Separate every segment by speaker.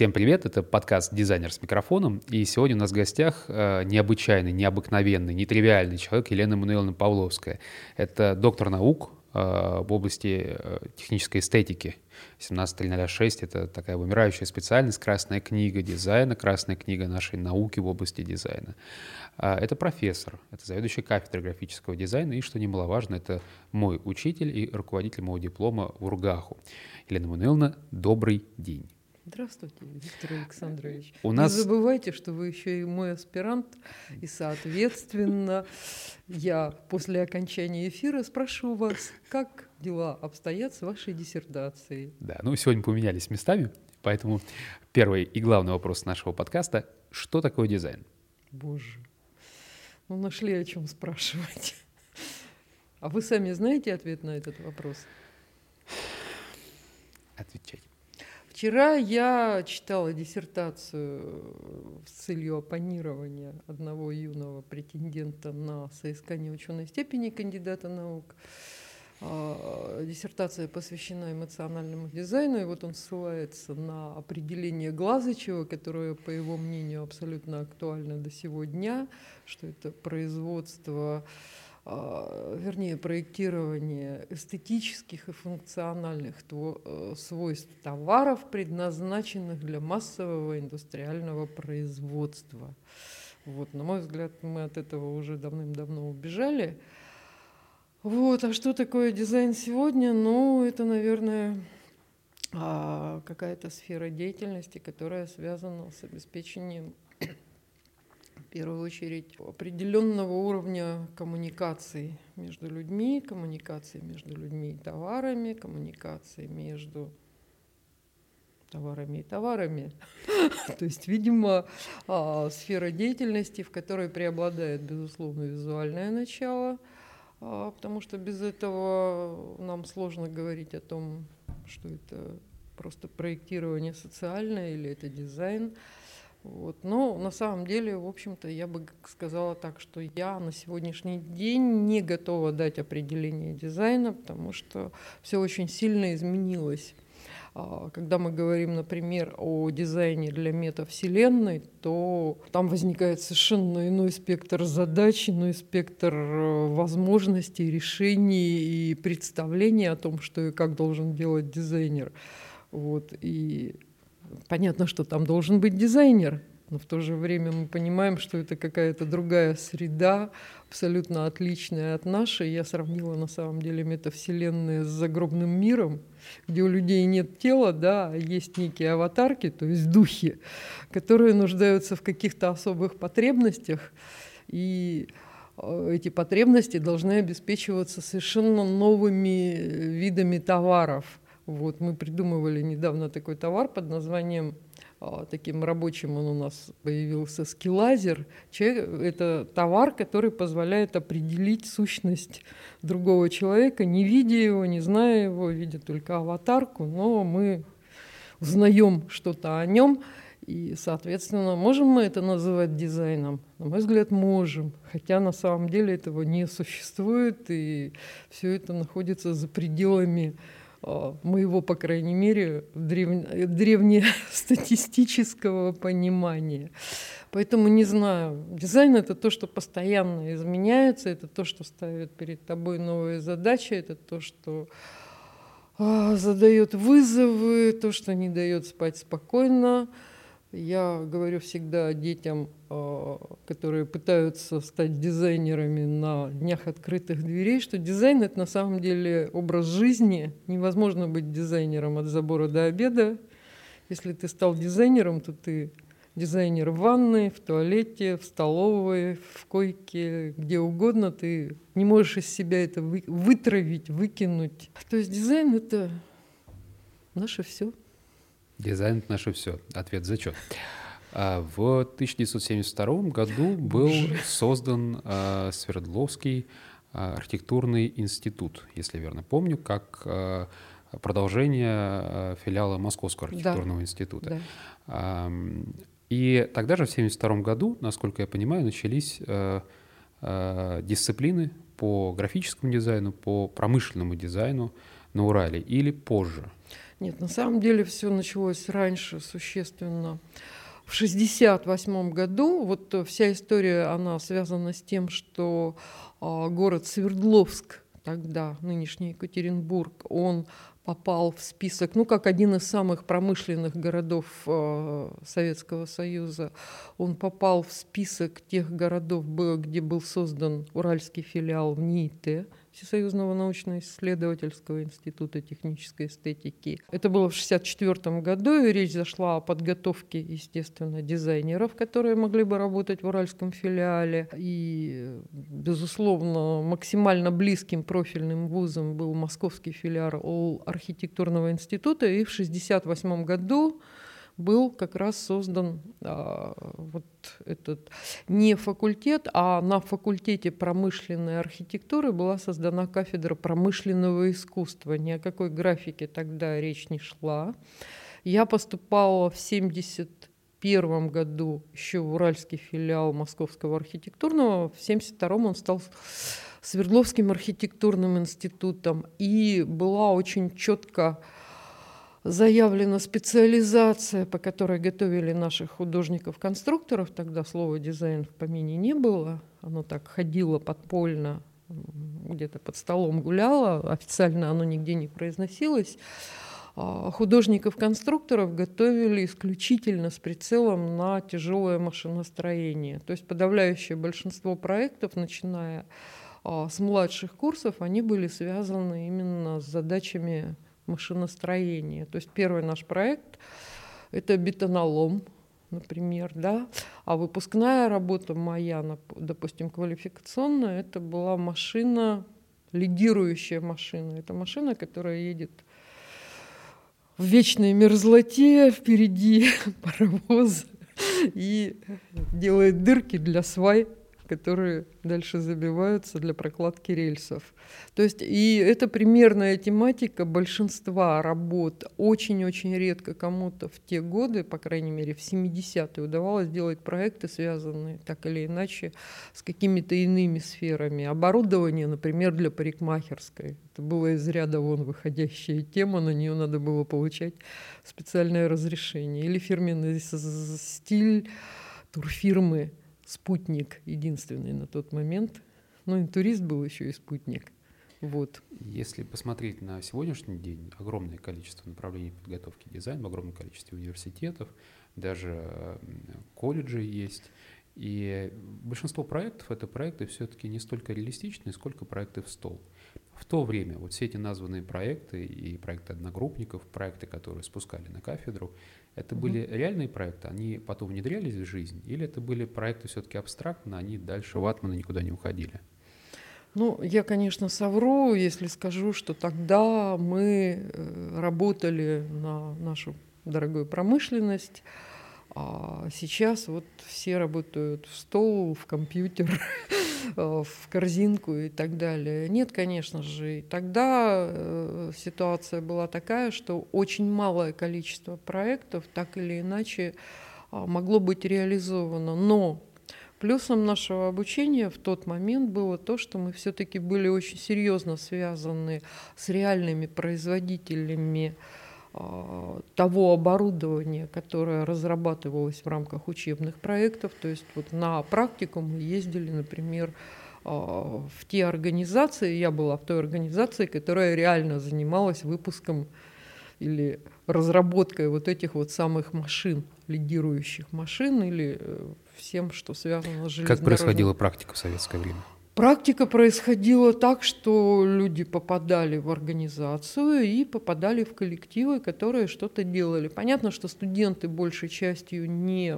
Speaker 1: Всем привет, это подкаст «Дизайнер с микрофоном», и сегодня у нас в гостях э, необычайный, необыкновенный, нетривиальный человек Елена Мануиловна Павловская. Это доктор наук э, в области э, технической эстетики. 17.306 — это такая вымирающая специальность, красная книга дизайна, красная книга нашей науки в области дизайна. Это профессор, это заведующий кафедрой графического дизайна, и, что немаловажно, это мой учитель и руководитель моего диплома в Ургаху. Елена Мануиловна, добрый день.
Speaker 2: Здравствуйте, Виктор Александрович.
Speaker 1: У нас...
Speaker 2: Не забывайте, что вы еще и мой аспирант, и, соответственно, я после окончания эфира спрошу вас, как дела обстоят с вашей диссертацией.
Speaker 1: Да, ну сегодня поменялись местами, поэтому первый и главный вопрос нашего подкаста – что такое дизайн?
Speaker 2: Боже, ну нашли о чем спрашивать. А вы сами знаете ответ на этот вопрос?
Speaker 1: Отвечать.
Speaker 2: Вчера я читала диссертацию с целью оппонирования одного юного претендента на соискание ученой степени кандидата наук. А, диссертация посвящена эмоциональному дизайну, и вот он ссылается на определение Глазычева, которое, по его мнению, абсолютно актуально до сего дня, что это производство вернее, проектирование эстетических и функциональных э, свойств товаров, предназначенных для массового индустриального производства. Вот, на мой взгляд, мы от этого уже давным-давно убежали. Вот, а что такое дизайн сегодня? Ну, это, наверное, а, какая-то сфера деятельности, которая связана с обеспечением в первую очередь определенного уровня коммуникации между людьми, коммуникации между людьми и товарами, коммуникации между товарами и товарами. То есть, видимо, а, сфера деятельности, в которой преобладает, безусловно, визуальное начало, а, потому что без этого нам сложно говорить о том, что это просто проектирование социальное или это дизайн. Вот. Но на самом деле, в общем-то, я бы сказала так, что я на сегодняшний день не готова дать определение дизайна, потому что все очень сильно изменилось. А, когда мы говорим, например, о дизайне для метавселенной, то там возникает совершенно иной спектр задач, иной спектр э, возможностей, решений и представлений о том, что и как должен делать дизайнер. Вот. И понятно, что там должен быть дизайнер, но в то же время мы понимаем, что это какая-то другая среда, абсолютно отличная от нашей. Я сравнила на самом деле метавселенные с загробным миром, где у людей нет тела, да, а есть некие аватарки, то есть духи, которые нуждаются в каких-то особых потребностях. И э, эти потребности должны обеспечиваться совершенно новыми видами товаров – вот, мы придумывали недавно такой товар под названием а, таким рабочим он у нас появился скилазер. Это товар, который позволяет определить сущность другого человека, не видя его, не зная его, видя только аватарку, но мы узнаем что-то о нем. И, соответственно, можем мы это называть дизайном? На мой взгляд, можем. Хотя на самом деле этого не существует, и все это находится за пределами моего, по крайней мере, древ... древнестатистического понимания. Поэтому не знаю. Дизайн это то, что постоянно изменяется, это то, что ставит перед тобой новые задачи, это то, что а, задает вызовы, то, что не дает спать спокойно. Я говорю всегда детям, а, которые пытаются стать дизайнерами на днях открытых дверей, что дизайн это на самом деле образ жизни. Невозможно быть дизайнером от забора до обеда. Если ты стал дизайнером, то ты дизайнер в ванной, в туалете, в столовой, в койке, где угодно. Ты не можешь из себя это вытравить, выкинуть. То есть дизайн это наше все.
Speaker 1: Дизайн — это наше все. Ответ зачет. А, в 1972 году был создан а, Свердловский а, архитектурный институт, если верно помню, как продолжение филиала Московского архитектурного да. института. Да. И тогда же, в 1972 году, насколько я понимаю, начались дисциплины по графическому дизайну, по промышленному дизайну, на Урале или позже?
Speaker 2: Нет, на самом деле все началось раньше существенно. В 1968 году вот вся история, она связана с тем, что э, город Свердловск, тогда нынешний Екатеринбург, он попал в список, ну, как один из самых промышленных городов э, Советского Союза. Он попал в список тех городов, где был создан уральский филиал в НИИТ. Всесоюзного научно-исследовательского института технической эстетики. Это было в 1964 году, и речь зашла о подготовке, естественно, дизайнеров, которые могли бы работать в уральском филиале. И, безусловно, максимально близким профильным вузом был московский филиал архитектурного института, и в 1968 году был как раз создан а, вот этот не факультет, а на факультете промышленной архитектуры была создана кафедра промышленного искусства. Ни о какой графике тогда речь не шла. Я поступала в 71 году еще в Уральский филиал Московского архитектурного. В 72 он стал Свердловским архитектурным институтом. И была очень четко заявлена специализация, по которой готовили наших художников-конструкторов. Тогда слова дизайн в помине не было. Оно так ходило подпольно, где-то под столом гуляло. Официально оно нигде не произносилось. А художников-конструкторов готовили исключительно с прицелом на тяжелое машиностроение. То есть подавляющее большинство проектов, начиная а, с младших курсов, они были связаны именно с задачами машиностроения. То есть первый наш проект – это бетонолом, например, да, а выпускная работа моя, допустим, квалификационная, это была машина, лидирующая машина. Это машина, которая едет в вечной мерзлоте, впереди паровоз и делает дырки для свай которые дальше забиваются для прокладки рельсов. То есть и это примерная тематика большинства работ. Очень-очень редко кому-то в те годы, по крайней мере в 70-е, удавалось делать проекты, связанные так или иначе с какими-то иными сферами. Оборудование, например, для парикмахерской. Это была из ряда вон выходящая тема, на нее надо было получать специальное разрешение. Или фирменный стиль турфирмы спутник единственный на тот момент. Ну, и турист был еще и спутник. Вот.
Speaker 1: Если посмотреть на сегодняшний день, огромное количество направлений подготовки дизайна, огромное количество университетов, даже колледжи есть. И большинство проектов — это проекты все-таки не столько реалистичные, сколько проекты в стол. В то время вот все эти названные проекты и проекты одногруппников, проекты, которые спускали на кафедру, это угу. были реальные проекты, они потом внедрялись в жизнь, или это были проекты все-таки абстрактно, они дальше ватмана никуда не уходили?
Speaker 2: Ну, я, конечно, совру, если скажу, что тогда мы э, работали на нашу дорогую промышленность, а сейчас вот все работают в стол, в компьютер, в корзинку и так далее. Нет, конечно же. И тогда э, ситуация была такая, что очень малое количество проектов так или иначе а, могло быть реализовано. Но Плюсом нашего обучения в тот момент было то, что мы все-таки были очень серьезно связаны с реальными производителями того оборудования, которое разрабатывалось в рамках учебных проектов. То есть вот на практику мы ездили, например, а, в те организации, я была в той организации, которая реально занималась выпуском или разработкой вот этих вот самых машин, лидирующих машин или э, всем, что связано с железнодорожным.
Speaker 1: Как происходила практика в советское время?
Speaker 2: Практика происходила так, что люди попадали в организацию и попадали в коллективы, которые что-то делали. Понятно, что студенты большей частью не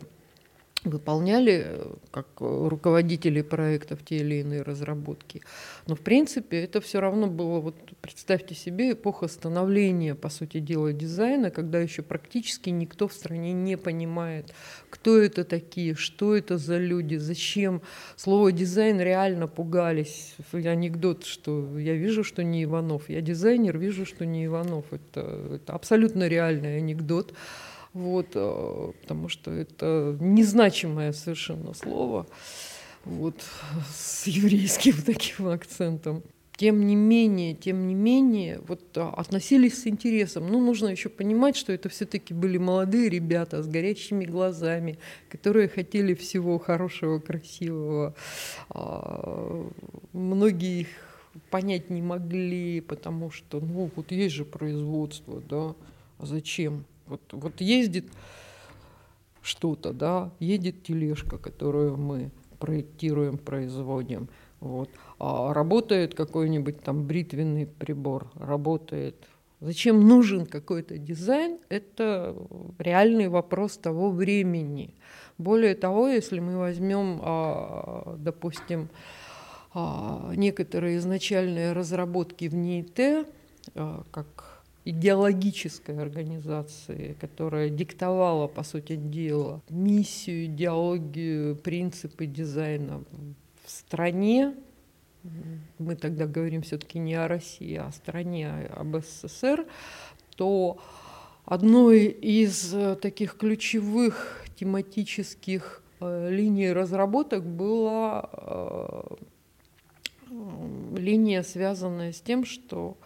Speaker 2: выполняли э, как руководители проектов те или иные разработки. Но в принципе это все равно было, вот представьте себе, эпоха становления, по сути дела, дизайна, когда еще практически никто в стране не понимает, кто это такие, что это за люди, зачем. Слово дизайн реально пугались. Анекдот, что я вижу, что не Иванов, я дизайнер, вижу, что не Иванов. Это, это абсолютно реальный анекдот вот, э, потому что это незначимое совершенно слово, вот, с еврейским таким акцентом. тем не менее, тем не менее, вот а, относились с интересом. Ну, нужно еще понимать, что это все-таки были молодые ребята с горящими глазами, которые хотели всего хорошего, красивого. А, многие их понять не могли, потому что, ну, вот есть же производство, да, а зачем? Вот, вот ездит что-то, да, едет тележка, которую мы проектируем, производим, вот, а работает какой-нибудь там бритвенный прибор, работает. Зачем нужен какой-то дизайн? Это реальный вопрос того времени. Более того, если мы возьмем, а, допустим, а, некоторые изначальные разработки в НИИТ, а, как идеологической организации, которая диктовала, по сути дела, миссию, идеологию, принципы дизайна в стране, мы тогда говорим все-таки не о России, а о стране, а об СССР, то одной из э, таких ключевых тематических э, линий разработок была э, линия, связанная с тем, что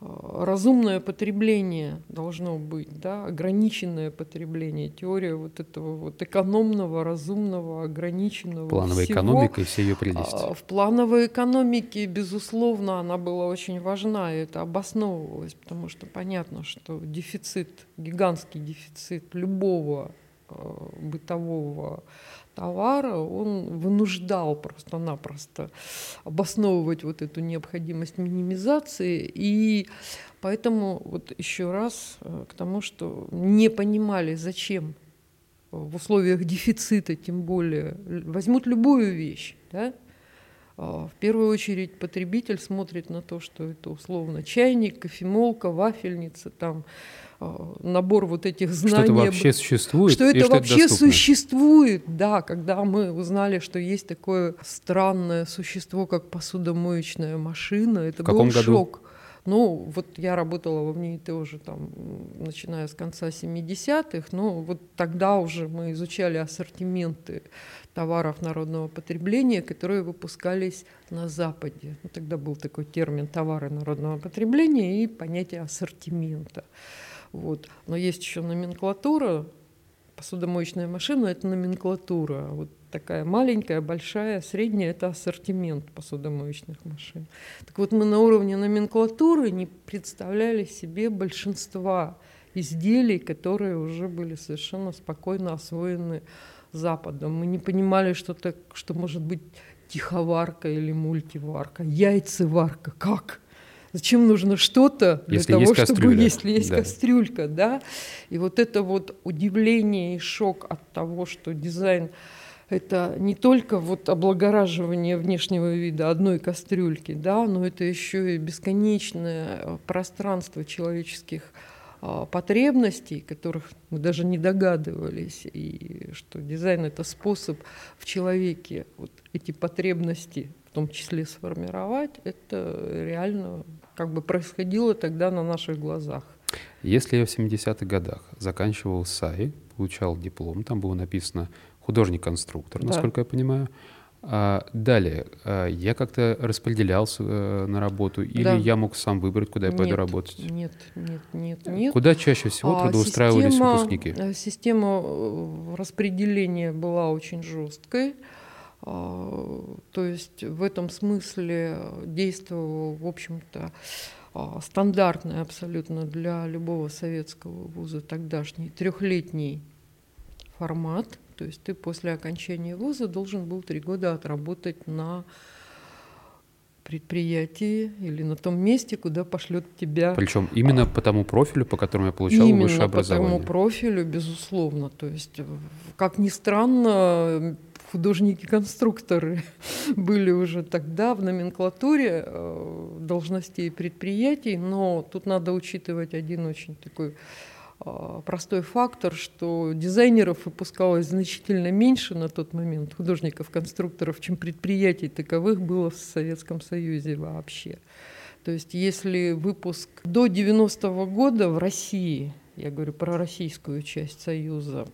Speaker 2: разумное потребление должно быть, да, ограниченное потребление, теория вот этого вот экономного, разумного, ограниченного.
Speaker 1: Плановая всего. экономика и все ее прелести. А,
Speaker 2: в плановой экономике, безусловно, она была очень важна, и это обосновывалось, потому что понятно, что дефицит, гигантский дефицит любого а, бытового товара, он вынуждал просто-напросто обосновывать вот эту необходимость минимизации. И поэтому вот еще раз э, к тому, что не понимали, зачем в условиях дефицита, тем более, возьмут любую вещь, да, а, в первую очередь потребитель смотрит на то, что это условно чайник, кофемолка, вафельница, там, набор вот этих знаний. Что
Speaker 1: это вообще существует?
Speaker 2: Что это вообще это существует, да. Когда мы узнали, что есть такое странное существо, как посудомоечная машина, это
Speaker 1: в был
Speaker 2: году? шок. Ну, вот я работала во МНИТ уже там, начиная с конца 70-х, но вот тогда уже мы изучали ассортименты товаров народного потребления, которые выпускались на Западе. Ну, тогда был такой термин «товары народного потребления» и понятие ассортимента. Вот. Но есть еще номенклатура, посудомоечная машина – это номенклатура. Вот такая маленькая, большая, средняя – это ассортимент посудомоечных машин. Так вот, мы на уровне номенклатуры не представляли себе большинства изделий, которые уже были совершенно спокойно освоены Западом. Мы не понимали, что, так, что может быть тиховарка или мультиварка, яйцеварка. Как? Зачем нужно что-то
Speaker 1: для если того, есть чтобы кастрюля.
Speaker 2: если есть да. кастрюлька, да? И вот это вот удивление и шок от того, что дизайн это не только вот облагораживание внешнего вида одной кастрюльки, да, но это еще и бесконечное пространство человеческих а, потребностей, которых мы даже не догадывались, и что дизайн это способ в человеке вот эти потребности том числе сформировать, это реально как бы происходило тогда на наших глазах.
Speaker 1: Если я в 70-х годах заканчивал САИ, получал диплом, там было написано художник-конструктор, да. насколько я понимаю, а, далее, а, я как-то распределялся э, на работу, или да. я мог сам выбрать, куда я
Speaker 2: нет,
Speaker 1: пойду работать?
Speaker 2: Нет, нет, нет, нет.
Speaker 1: Куда чаще всего а, трудоустраивались система, выпускники?
Speaker 2: Э, система э, распределения была очень жесткой. А, то есть в этом смысле действовал, в общем-то, стандартный абсолютно для любого советского вуза тогдашний трехлетний формат – то есть ты после окончания вуза должен был три года отработать на предприятии или на том месте, куда пошлет тебя.
Speaker 1: Причем именно по тому профилю, по которому я получал высшее образование.
Speaker 2: Именно по тому профилю, безусловно. То есть, как ни странно, художники-конструкторы были уже тогда в номенклатуре э, должностей предприятий, но тут надо учитывать один очень такой а, простой фактор, что дизайнеров выпускалось значительно меньше на тот момент, художников-конструкторов, чем предприятий таковых было в Советском Союзе вообще. То есть если выпуск до 90-го года в России, я говорю про российскую часть Союза,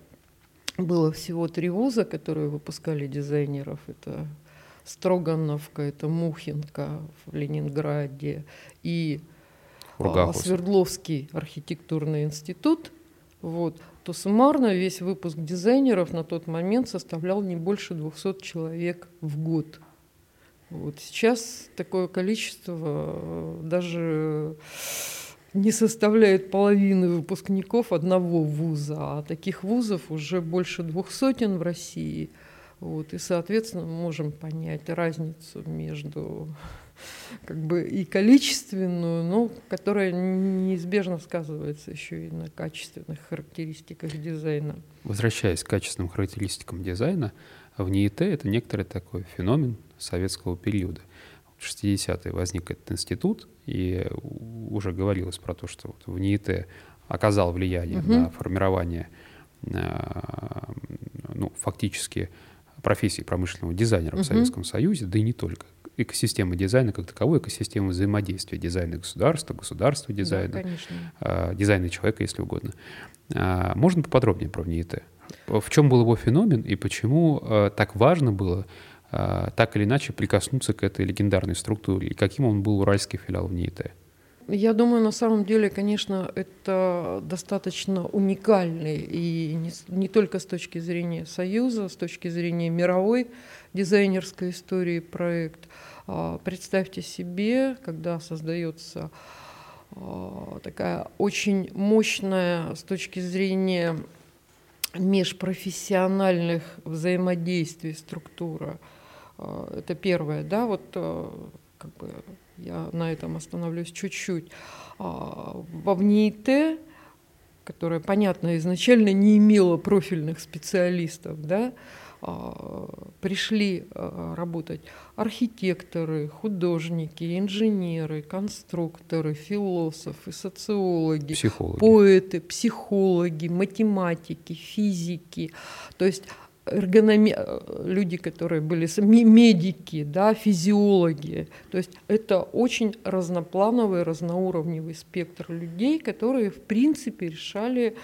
Speaker 2: было всего три вуза, которые выпускали дизайнеров. Это Строгановка, это Мухинка в Ленинграде, и
Speaker 1: Ургахус.
Speaker 2: Свердловский архитектурный институт, вот, то суммарно весь выпуск дизайнеров на тот момент составлял не больше 200 человек в год. Вот. Сейчас такое количество э, даже не составляет половины выпускников одного вуза, а таких вузов уже больше двух сотен в России. Вот, и, соответственно, мы можем понять разницу между как бы и количественную, но которая неизбежно сказывается еще и на качественных характеристиках дизайна.
Speaker 1: Возвращаясь к качественным характеристикам дизайна, в НИИТ это некоторый такой феномен советского периода. В 60-е возник этот институт, и уже говорилось про то, что вот в НИИТ оказал влияние угу. на формирование э, ну, фактически профессии промышленного дизайнера угу. в Советском Союзе, да и не только экосистема дизайна как таковой, экосистема взаимодействия дизайна государства, государства дизайна, да, э, дизайна человека, если угодно. Э, можно поподробнее про ВНИИТЭ? В чем был его феномен и почему так важно было так или иначе прикоснуться к этой легендарной структуре, и каким он был уральский филиал ВНИИТЭ?
Speaker 2: Я думаю, на самом деле, конечно, это достаточно уникальный и не, не только с точки зрения Союза, с точки зрения мировой дизайнерской истории проект. А, представьте себе, когда создается а, такая очень мощная с точки зрения межпрофессиональных взаимодействий структура. А, это первое, да, вот как бы я на этом остановлюсь чуть-чуть. Во ВНИИТ, которая, понятно, изначально не имела профильных специалистов, да, а, пришли а, работать архитекторы, художники, инженеры, конструкторы, философы, социологи,
Speaker 1: психологи.
Speaker 2: поэты, психологи, математики, физики. То есть эргономи... люди, которые были медики, да, физиологи. То есть это очень разноплановый, разноуровневый спектр людей, которые в принципе решали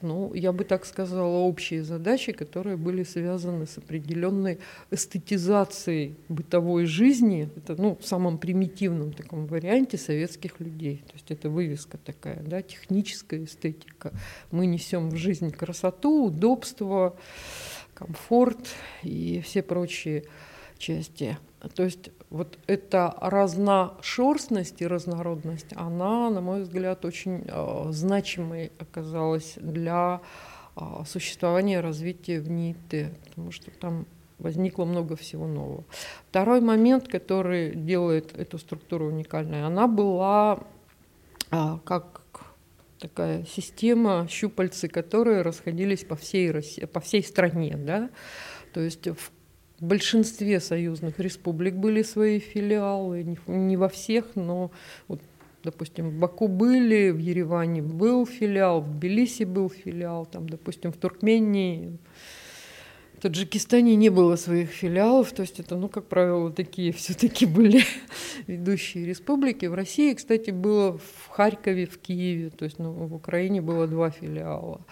Speaker 2: ну, я бы так сказала, общие задачи, которые были связаны с определенной эстетизацией бытовой жизни, это ну, в самом примитивном таком варианте советских людей. То есть это вывеска такая, да, техническая эстетика. Мы несем в жизнь красоту, удобство, комфорт и все прочие части. То есть вот эта разношерстность и разнородность, она, на мой взгляд, очень э, значимой оказалась для э, существования и развития в НИИТ, потому что там возникло много всего нового. Второй момент, который делает эту структуру уникальной, она была э, как такая система щупальцы, которые расходились по всей России, по всей стране, да, то есть в большинстве союзных республик были свои филиалы, не во всех, но вот, допустим, в Баку были, в Ереване был филиал, в Тбилиси был филиал, там, допустим, в Туркмении, в Таджикистане не было своих филиалов, то есть это, ну, как правило, такие все-таки были ведущие республики. В России, кстати, было в Харькове, в Киеве, то есть ну, в Украине было два филиала,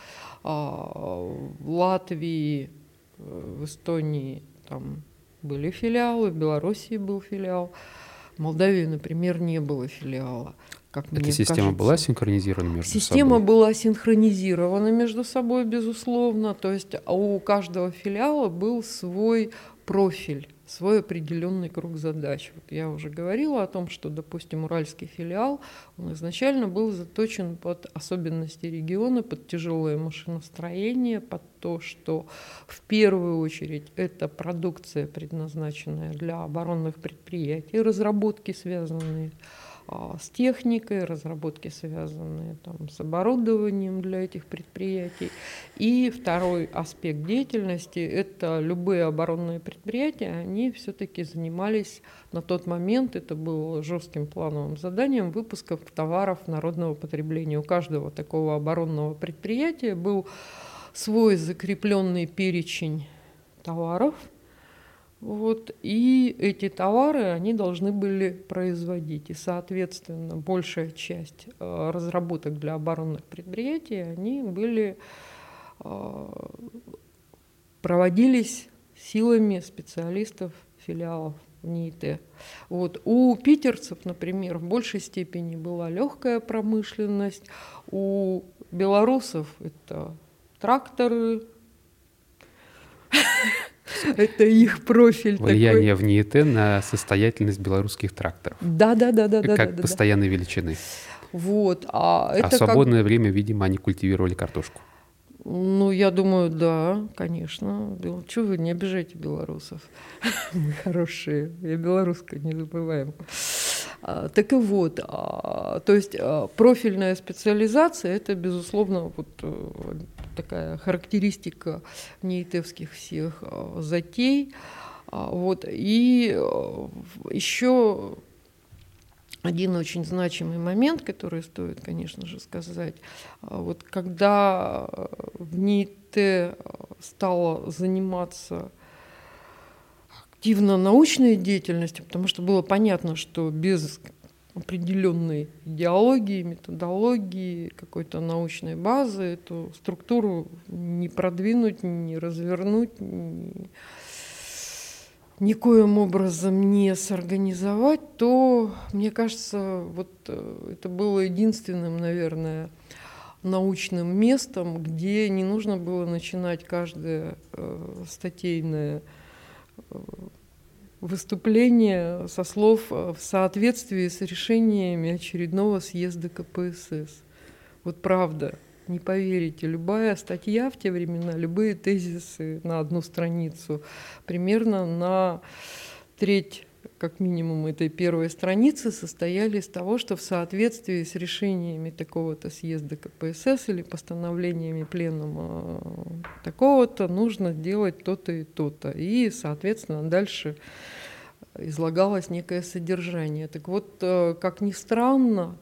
Speaker 2: а в Латвии, в Эстонии там были филиалы, в Белоруссии был филиал, в Молдавии, например, не было филиала.
Speaker 1: Как Эта система
Speaker 2: кажется.
Speaker 1: была синхронизирована между
Speaker 2: система
Speaker 1: собой?
Speaker 2: Система была синхронизирована между собой, безусловно. То есть у каждого филиала был свой профиль свой определенный круг задач. Вот я уже говорила о том, что, допустим, уральский филиал, он изначально был заточен под особенности региона, под тяжелое машиностроение, под то, что в первую очередь это продукция, предназначенная для оборонных предприятий, разработки, связанные с а, с техникой, разработки, связанные там, с оборудованием для этих предприятий. И второй аспект деятельности – это любые оборонные предприятия, они все-таки занимались на тот момент, это было жестким плановым заданием, выпусков товаров народного потребления. У каждого такого оборонного предприятия был свой закрепленный перечень товаров – вот, и эти товары они должны были производить. И, соответственно, большая часть э, разработок для оборонных предприятий они были, э, проводились силами специалистов филиалов НИИТ. Вот. У питерцев, например, в большей степени была легкая промышленность, у белорусов это тракторы, это их профиль.
Speaker 1: Влияние такой. в НИИТ на состоятельность белорусских тракторов.
Speaker 2: Да, да, да, да,
Speaker 1: да.
Speaker 2: Как
Speaker 1: да, постоянной да. величины.
Speaker 2: Вот. А,
Speaker 1: а
Speaker 2: это
Speaker 1: свободное
Speaker 2: как...
Speaker 1: время, видимо, они культивировали картошку.
Speaker 2: Ну, я думаю, да, конечно. Чего вы не обижайте белорусов? Мы хорошие. Я белорусская, не забываем. А, так и вот, а, то есть а, профильная специализация – это, безусловно, вот э, такая характеристика неитевских всех затей. Вот. И э, еще один очень значимый момент, который стоит, конечно же, сказать. Вот когда в НИИТ стала заниматься активно научной деятельностью, потому что было понятно, что без определенной идеологии, методологии, какой-то научной базы эту структуру не продвинуть, не развернуть, не никоим образом не сорганизовать, то, мне кажется, вот э, это было единственным, наверное, научным местом, где не нужно было начинать каждое э, статейное э, выступление со слов в соответствии с решениями очередного съезда КПСС. Вот правда не поверите, любая статья в те времена, любые тезисы на одну страницу, примерно на треть как минимум этой первой страницы состояли из того, что в соответствии с решениями такого-то съезда КПСС или постановлениями пленума такого-то нужно делать то-то и то-то. И, соответственно, дальше излагалось некое содержание. Так вот, э, как ни странно,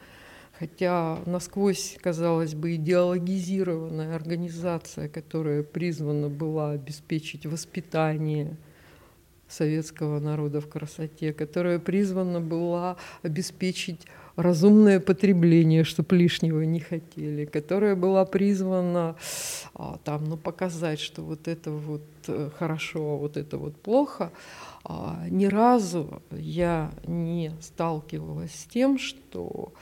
Speaker 2: хотя насквозь, казалось бы, идеологизированная организация, которая призвана была обеспечить воспитание советского народа в красоте, которая призвана была обеспечить разумное потребление, чтобы лишнего не хотели, которая была призвана а, там, ну, показать, что вот это вот э, хорошо, а вот это вот плохо, а, ни разу я не сталкивалась с тем, что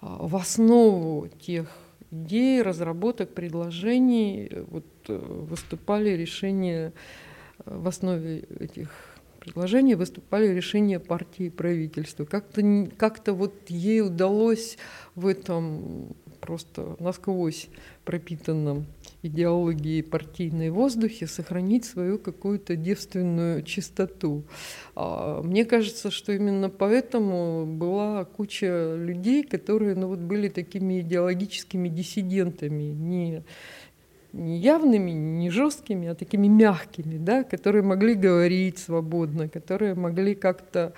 Speaker 2: а, в основу тех идей, разработок, предложений э, вот, э, выступали решения, в основе этих предложений выступали решения партии и правительства. Как-то как вот ей удалось в этом просто насквозь пропитанном идеологии партийной воздухе сохранить свою какую-то девственную чистоту. А, мне кажется, что именно поэтому была куча людей, которые ну, вот были такими идеологическими диссидентами, не не явными, не жесткими, а такими мягкими, да, которые могли говорить свободно, которые могли как-то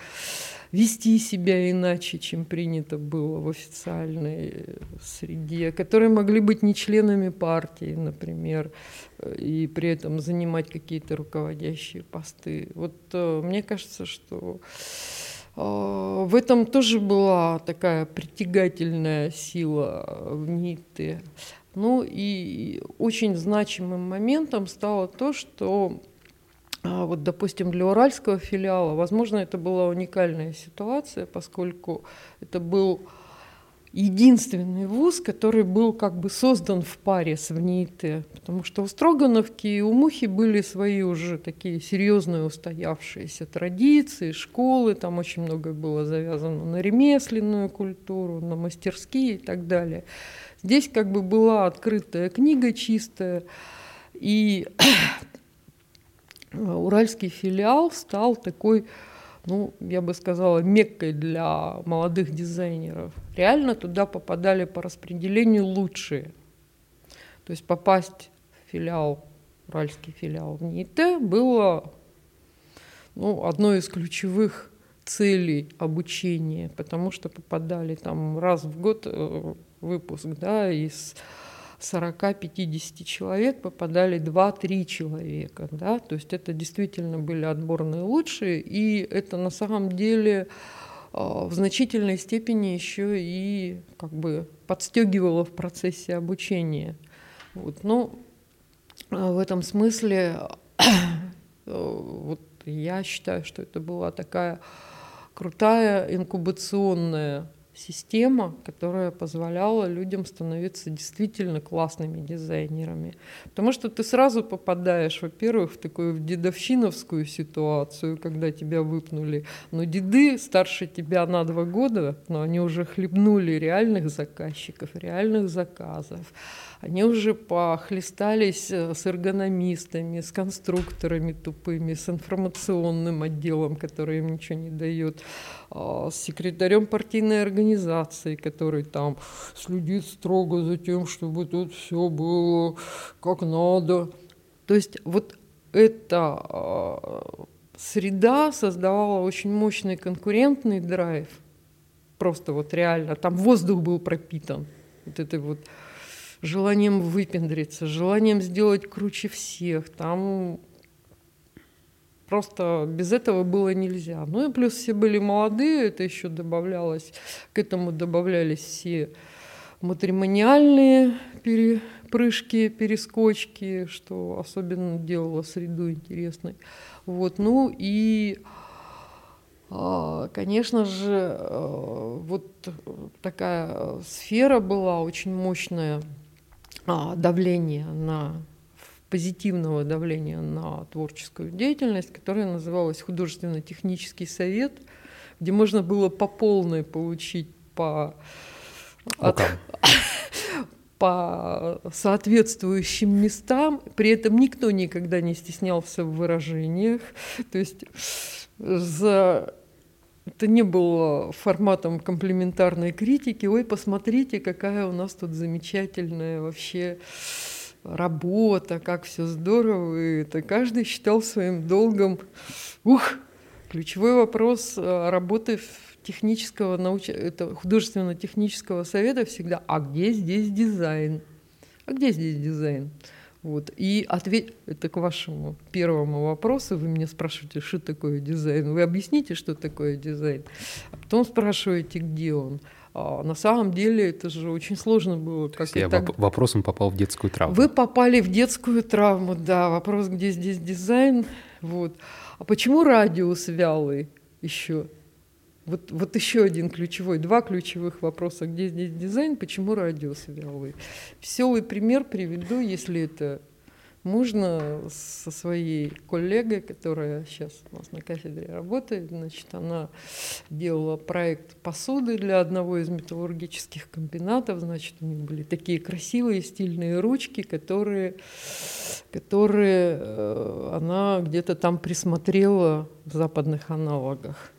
Speaker 2: вести себя иначе, чем принято было в официальной среде, которые могли быть не членами партии, например, и при этом занимать какие-то руководящие посты. Вот э, мне кажется, что э, в этом тоже была такая притягательная сила в НИТе. Ну и очень значимым моментом стало то, что а, вот, допустим, для уральского филиала, возможно, это была уникальная ситуация, поскольку это был единственный вуз, который был как бы создан в паре с ВНИИТ, потому что у Строгановки и у Мухи были свои уже такие серьезные устоявшиеся традиции, школы, там очень много было завязано на ремесленную культуру, на мастерские и так далее. Здесь как бы была открытая книга чистая, и уральский филиал стал такой, ну, я бы сказала, меккой для молодых дизайнеров. Реально туда попадали по распределению лучшие. То есть попасть в филиал, уральский филиал в НИИТ было ну, одной из ключевых целей обучения, потому что попадали там раз в год э, выпуск да, из 40-50 человек попадали 2-3 человека. Да? То есть это действительно были отборные лучшие, и это на самом деле а, в значительной степени еще и как бы подстегивало в процессе обучения. Вот. Но а, в этом смысле вот я считаю, что это была такая крутая инкубационная система, которая позволяла людям становиться действительно классными дизайнерами. Потому что ты сразу попадаешь, во-первых, в такую в дедовщиновскую ситуацию, когда тебя выпнули. Но деды старше тебя на два года, но они уже хлебнули реальных заказчиков, реальных заказов они уже похлестались э, с эргономистами, с конструкторами тупыми, с информационным отделом, который им ничего не дает, а, с секретарем партийной организации, который там следит строго за тем, чтобы тут все было как надо. То есть вот эта а, среда создавала очень мощный конкурентный драйв. Просто вот реально. Там воздух был пропитан вот этой вот желанием выпендриться, желанием сделать круче всех. Там просто без этого было нельзя. Ну и плюс все были молодые, это еще добавлялось, к этому добавлялись все матримониальные перепрыжки, перескочки, что особенно делало среду интересной. Вот, ну и а, Конечно же, э, вот такая сфера была очень мощная давления на позитивного давления на творческую деятельность, которая называлась художественно-технический совет, где можно было по полной получить по, от, по соответствующим местам. При этом никто никогда не стеснялся в выражениях. То есть за это не было форматом комплементарной критики. Ой, посмотрите, какая у нас тут замечательная вообще работа, как все здорово. И это каждый считал своим долгом. Ух, ключевой вопрос э, работы технического науч... это художественно-технического совета всегда, а где здесь дизайн? А где здесь дизайн? Вот. И ответ... Это к вашему первому вопросу. Вы меня спрашиваете, что такое дизайн. Вы объясните, что такое дизайн. А потом спрашиваете, где он. А на самом деле это же очень сложно было.
Speaker 1: Как я так... вопросом попал в детскую травму.
Speaker 2: Вы попали в детскую травму, да. Вопрос, где здесь дизайн. Вот. А почему радиус вялый еще? Вот, вот еще один ключевой, два ключевых вопроса. Где здесь дизайн, почему радиус вялый? Веселый пример приведу, если это можно, со своей коллегой, которая сейчас у нас на кафедре работает. Значит, она делала проект посуды для одного из металлургических комбинатов. Значит, у них были такие красивые стильные ручки, которые, которые э, она где-то там присмотрела в западных аналогах.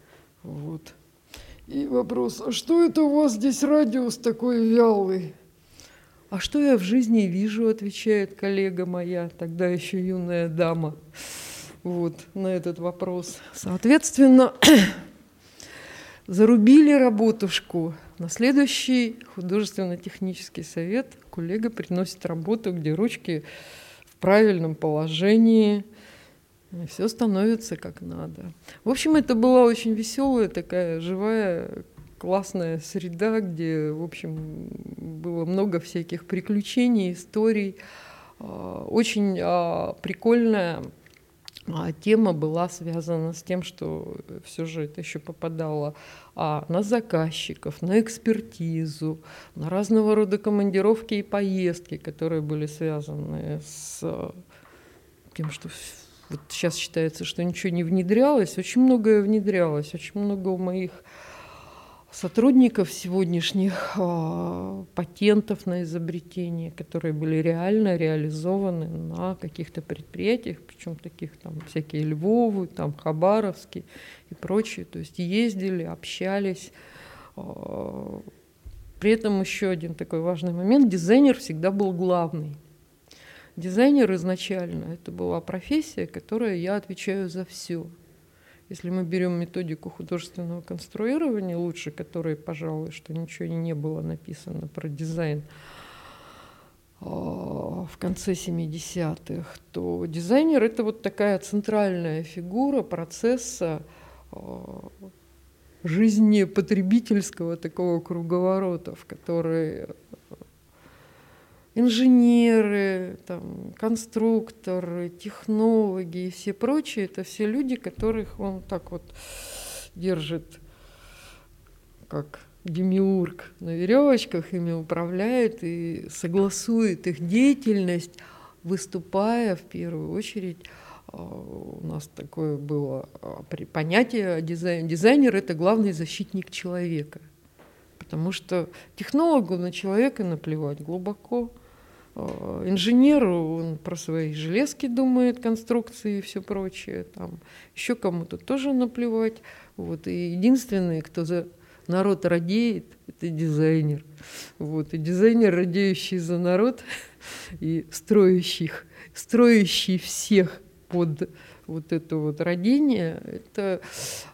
Speaker 2: Вот. И вопрос, а что это у вас здесь радиус такой вялый? А что я в жизни вижу, отвечает коллега моя, тогда еще юная дама, вот, на этот вопрос. Соответственно, зарубили работушку. На следующий художественно-технический совет коллега приносит работу, где ручки в правильном положении, и все становится как надо. В общем, это была очень веселая, такая живая, классная среда, где, в общем, было много всяких приключений, историй. А, очень а, прикольная а, тема была связана с тем, что все же это еще попадало на заказчиков, на экспертизу, на разного рода командировки и поездки, которые были связаны с тем, что вот сейчас считается, что ничего не внедрялось, очень многое внедрялось, очень много у моих сотрудников сегодняшних э, патентов на изобретения, которые были реально реализованы на каких-то предприятиях, причем таких там всякие Львовы, там Хабаровские и прочие. То есть ездили, общались. Э, при этом еще один такой важный момент, дизайнер всегда был главный. Дизайнер изначально это была профессия, которая я отвечаю за все. Если мы берем методику художественного конструирования, лучше которой, пожалуй, что ничего не было написано про дизайн а, в конце 70-х, то дизайнер это вот такая центральная фигура процесса а, жизни потребительского такого круговорота, в который инженеры, там, конструкторы, технологи и все прочие, это все люди, которых он так вот держит, как демиург на веревочках, ими управляет и согласует их деятельность, выступая в первую очередь а, у нас такое было а, понятие дизайн. Дизайнер – это главный защитник человека. Потому что технологу на человека наплевать глубоко. А, инженеру он про свои железки думает, конструкции и все прочее. Там еще кому-то тоже наплевать. Вот. И единственный, кто за народ радеет, это дизайнер. Вот. И дизайнер, радеющий за народ и строящих, строящий всех под вот это вот родение, это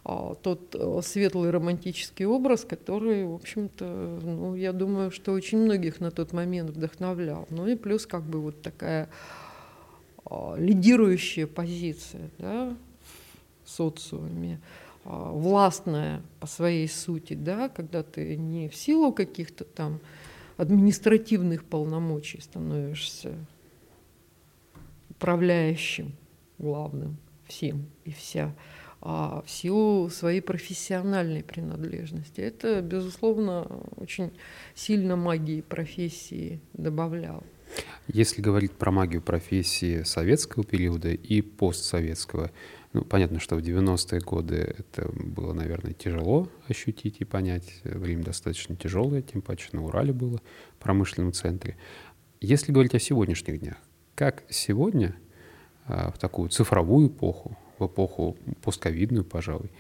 Speaker 2: а, тот а, светлый романтический образ, который, в общем-то, ну, я думаю, что очень многих на тот момент вдохновлял. Ну и плюс как бы вот такая а, лидирующая позиция да, в социуме, а, властная по своей сути, да, когда ты не в силу каких-то там административных полномочий становишься управляющим, главным всем и вся, а в силу своей профессиональной принадлежности. Это, безусловно, очень сильно магии профессии добавлял.
Speaker 1: Если говорить про магию профессии советского периода и постсоветского, ну, понятно, что в 90-е годы это было, наверное, тяжело ощутить и понять. Время достаточно тяжелое, тем паче на Урале было, в промышленном центре. Если говорить о сегодняшних днях, как сегодня в такую цифровую эпоху, в эпоху постковидную, пожалуй.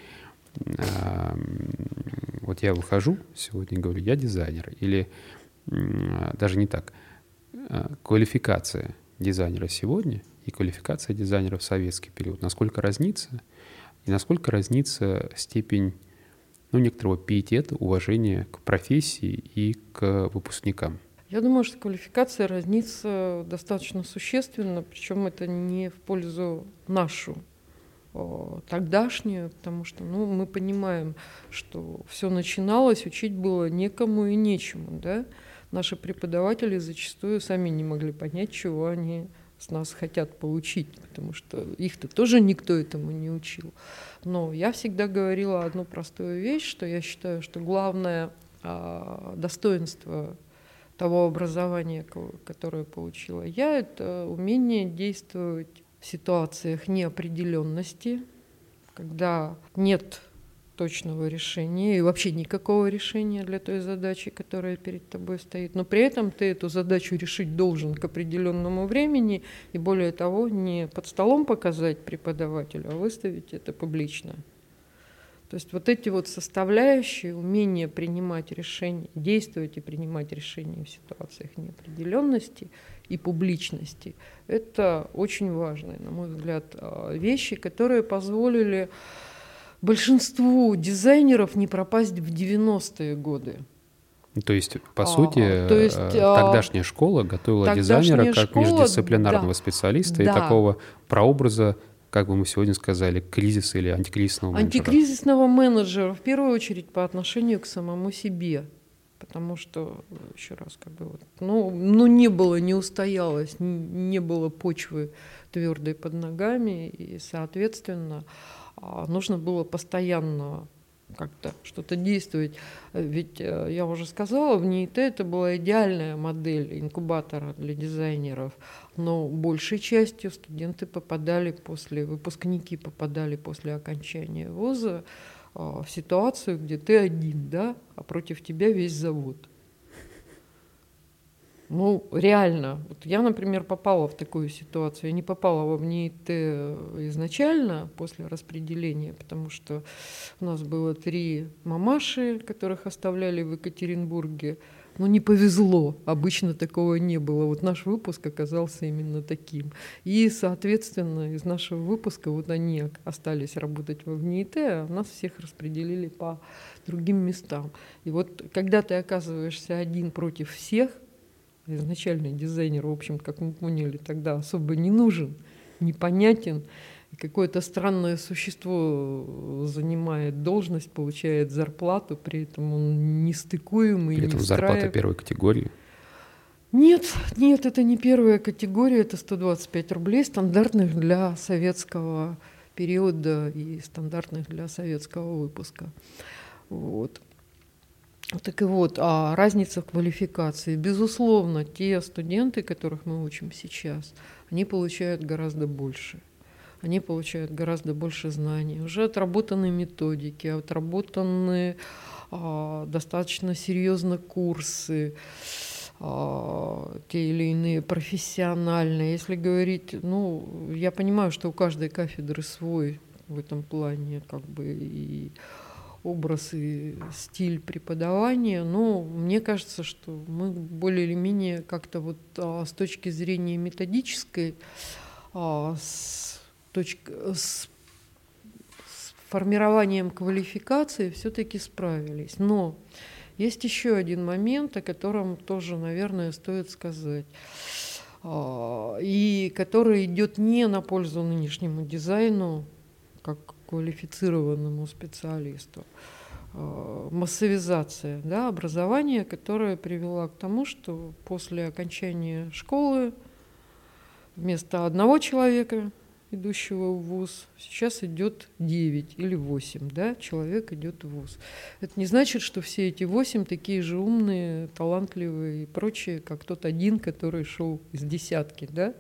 Speaker 1: А, вот я выхожу сегодня и говорю, я дизайнер. Или даже не так. А, квалификация дизайнера сегодня и квалификация дизайнера в советский период. Насколько разнится? И насколько разнится степень ну, некоторого пиетета, уважения к профессии и к выпускникам?
Speaker 2: Я думаю, что квалификация разнится достаточно существенно, причем это не в пользу нашу тогдашнюю, потому что ну, мы понимаем, что все начиналось, учить было некому и нечему. Да? Наши преподаватели зачастую сами не могли понять, чего они с нас хотят получить, потому что их-то тоже никто этому не учил. Но я всегда говорила одну простую вещь, что я считаю, что главное а, достоинство того образования, которое получила я, это умение действовать в ситуациях неопределенности, когда нет точного решения и вообще никакого решения для той задачи, которая перед тобой стоит. Но при этом ты эту задачу решить должен к определенному времени и более того не под столом показать преподавателю, а выставить это публично. То есть вот эти вот составляющие, умение принимать решения, действовать и принимать решения в ситуациях неопределенности и публичности, это очень важные, на мой взгляд, а, вещи, которые позволили большинству дизайнеров не пропасть в 90-е годы.
Speaker 1: То есть, по а, сути, то есть, э, тогдашняя школа готовила дизайнера как школа, междисциплинарного да, специалиста да. и такого прообраза как бы мы сегодня сказали, кризиса или антикризисного
Speaker 2: менеджера? Антикризисного менеджера в первую очередь по отношению к самому себе. Потому что, еще раз, как бы вот, ну, ну не было, не устоялось, не было почвы твердой под ногами, и, соответственно, а, нужно было постоянно как-то что-то действовать. Ведь э, я уже сказала, в НИИТ это была идеальная модель инкубатора для дизайнеров, но большей частью студенты попадали после, выпускники попадали после окончания вуза а, в ситуацию, где ты один, да, а против тебя весь завод. Ну, реально. Вот я, например, попала в такую ситуацию. Я не попала в НИИТ изначально после распределения, потому что у нас было три мамаши, которых оставляли в Екатеринбурге. Но не повезло, обычно такого не было. Вот наш выпуск оказался именно таким. И, соответственно, из нашего выпуска вот они остались работать в НИИТ, а нас всех распределили по другим местам. И вот когда ты оказываешься один против всех, изначальный дизайнер, в общем, как мы поняли, тогда особо не нужен, непонятен. Какое-то странное существо занимает должность, получает зарплату, при этом он нестыкуемый,
Speaker 1: При этом зарплата первой категории.
Speaker 2: Нет, нет, это не первая категория, это 125 рублей, стандартных для советского периода и стандартных для советского выпуска. Вот. Так и вот, а разница в квалификации. Безусловно, те студенты, которых мы учим сейчас, они получают гораздо больше. Они получают гораздо больше знаний. Уже отработаны методики, отработаны а, достаточно серьезно курсы, а, те или иные профессиональные. Если говорить, ну, я понимаю, что у каждой кафедры свой в этом плане, как бы и образ и стиль преподавания, но мне кажется, что мы более или менее как-то вот а, с точки зрения методической, а, с, точки, с, с формированием квалификации все-таки справились. Но есть еще один момент, о котором тоже, наверное, стоит сказать а, и который идет не на пользу нынешнему дизайну, как квалифицированному специалисту. Э, массовизация да, образования, которая привела к тому, что после окончания школы вместо одного человека, идущего в ВУЗ, сейчас идет 9 или 8, да, человек идет в ВУЗ. Это не значит, что все эти 8 такие же умные, талантливые и прочие, как тот один, который шел из десятки, да.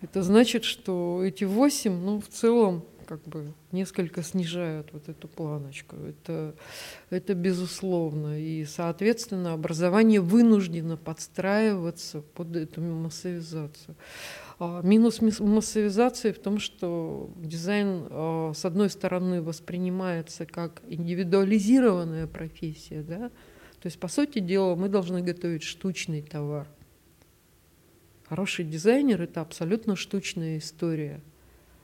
Speaker 2: Это значит, что эти 8, ну, в целом, как бы несколько снижают вот эту планочку. Это, это безусловно. И, соответственно, образование вынуждено подстраиваться под эту массовизацию. А минус массовизации в том, что дизайн, а, с одной стороны, воспринимается как индивидуализированная профессия, да? то есть, по сути дела, мы должны готовить штучный товар. Хороший дизайнер – это абсолютно штучная история –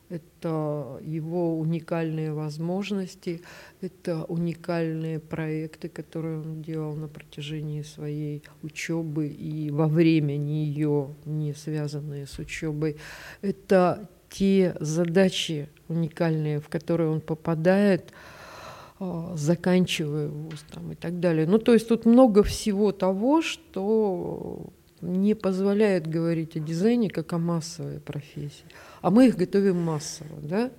Speaker 2: это его уникальные возможности, это уникальные проекты, которые он делал на протяжении своей учебы и во время нее, не связанные с учебой. Это те задачи уникальные, в которые он попадает, а, заканчивая вуз там, и так далее. Ну, то есть тут много всего того, что не позволяет говорить о дизайне как о массовой профессии а мы их готовим массово, да?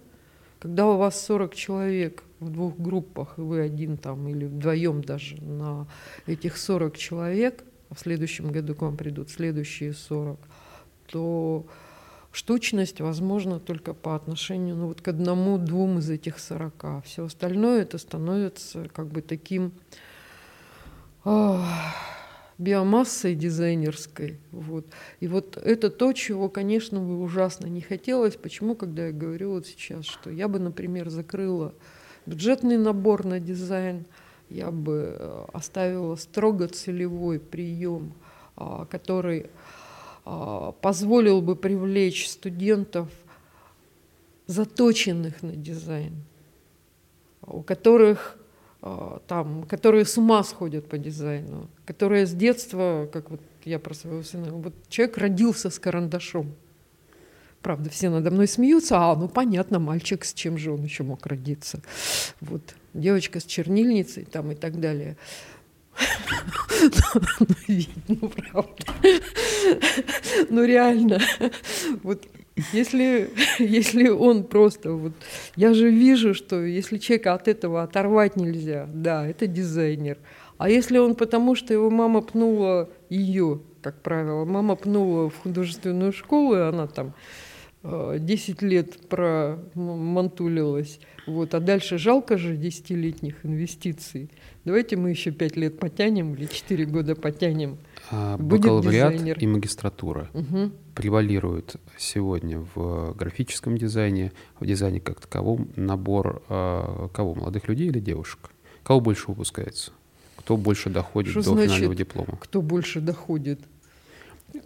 Speaker 2: Когда у вас 40 человек в двух группах, и вы один там или вдвоем даже на этих 40 человек, а в следующем году к вам придут следующие 40, то штучность возможна только по отношению ну, вот к одному-двум из этих 40. Все остальное это становится как бы таким... Ох, биомассой дизайнерской. Вот. И вот это то, чего, конечно, бы ужасно не хотелось. Почему, когда я говорю вот сейчас, что я бы, например, закрыла бюджетный набор на дизайн, я бы э, оставила строго целевой прием, а, который а, позволил бы привлечь студентов, заточенных на дизайн, у которых там, которые с ума сходят по дизайну, которые с детства, как вот я про своего сына, вот человек родился с карандашом. Правда, все надо мной смеются, а, ну понятно, мальчик, с чем же он еще мог родиться. Вот, девочка с чернильницей там и так далее. Ну, правда. Ну, реально. Вот если, если он просто вот... Я же вижу, что если человека от этого оторвать нельзя, да, это дизайнер. А если он потому, что его мама пнула ее, как правило, мама пнула в художественную школу, и она там 10 э, лет промантулилась, вот, а дальше жалко же 10-летних инвестиций. Давайте мы еще 5 лет потянем или 4 года потянем.
Speaker 1: А, бакалавриат дизайнер. и магистратура угу. превалируют сегодня в графическом дизайне, в дизайне как таковом набор э, кого? Молодых людей или девушек? Кого больше выпускается? Кто больше доходит Что до значит, финального диплома?
Speaker 2: Кто больше доходит?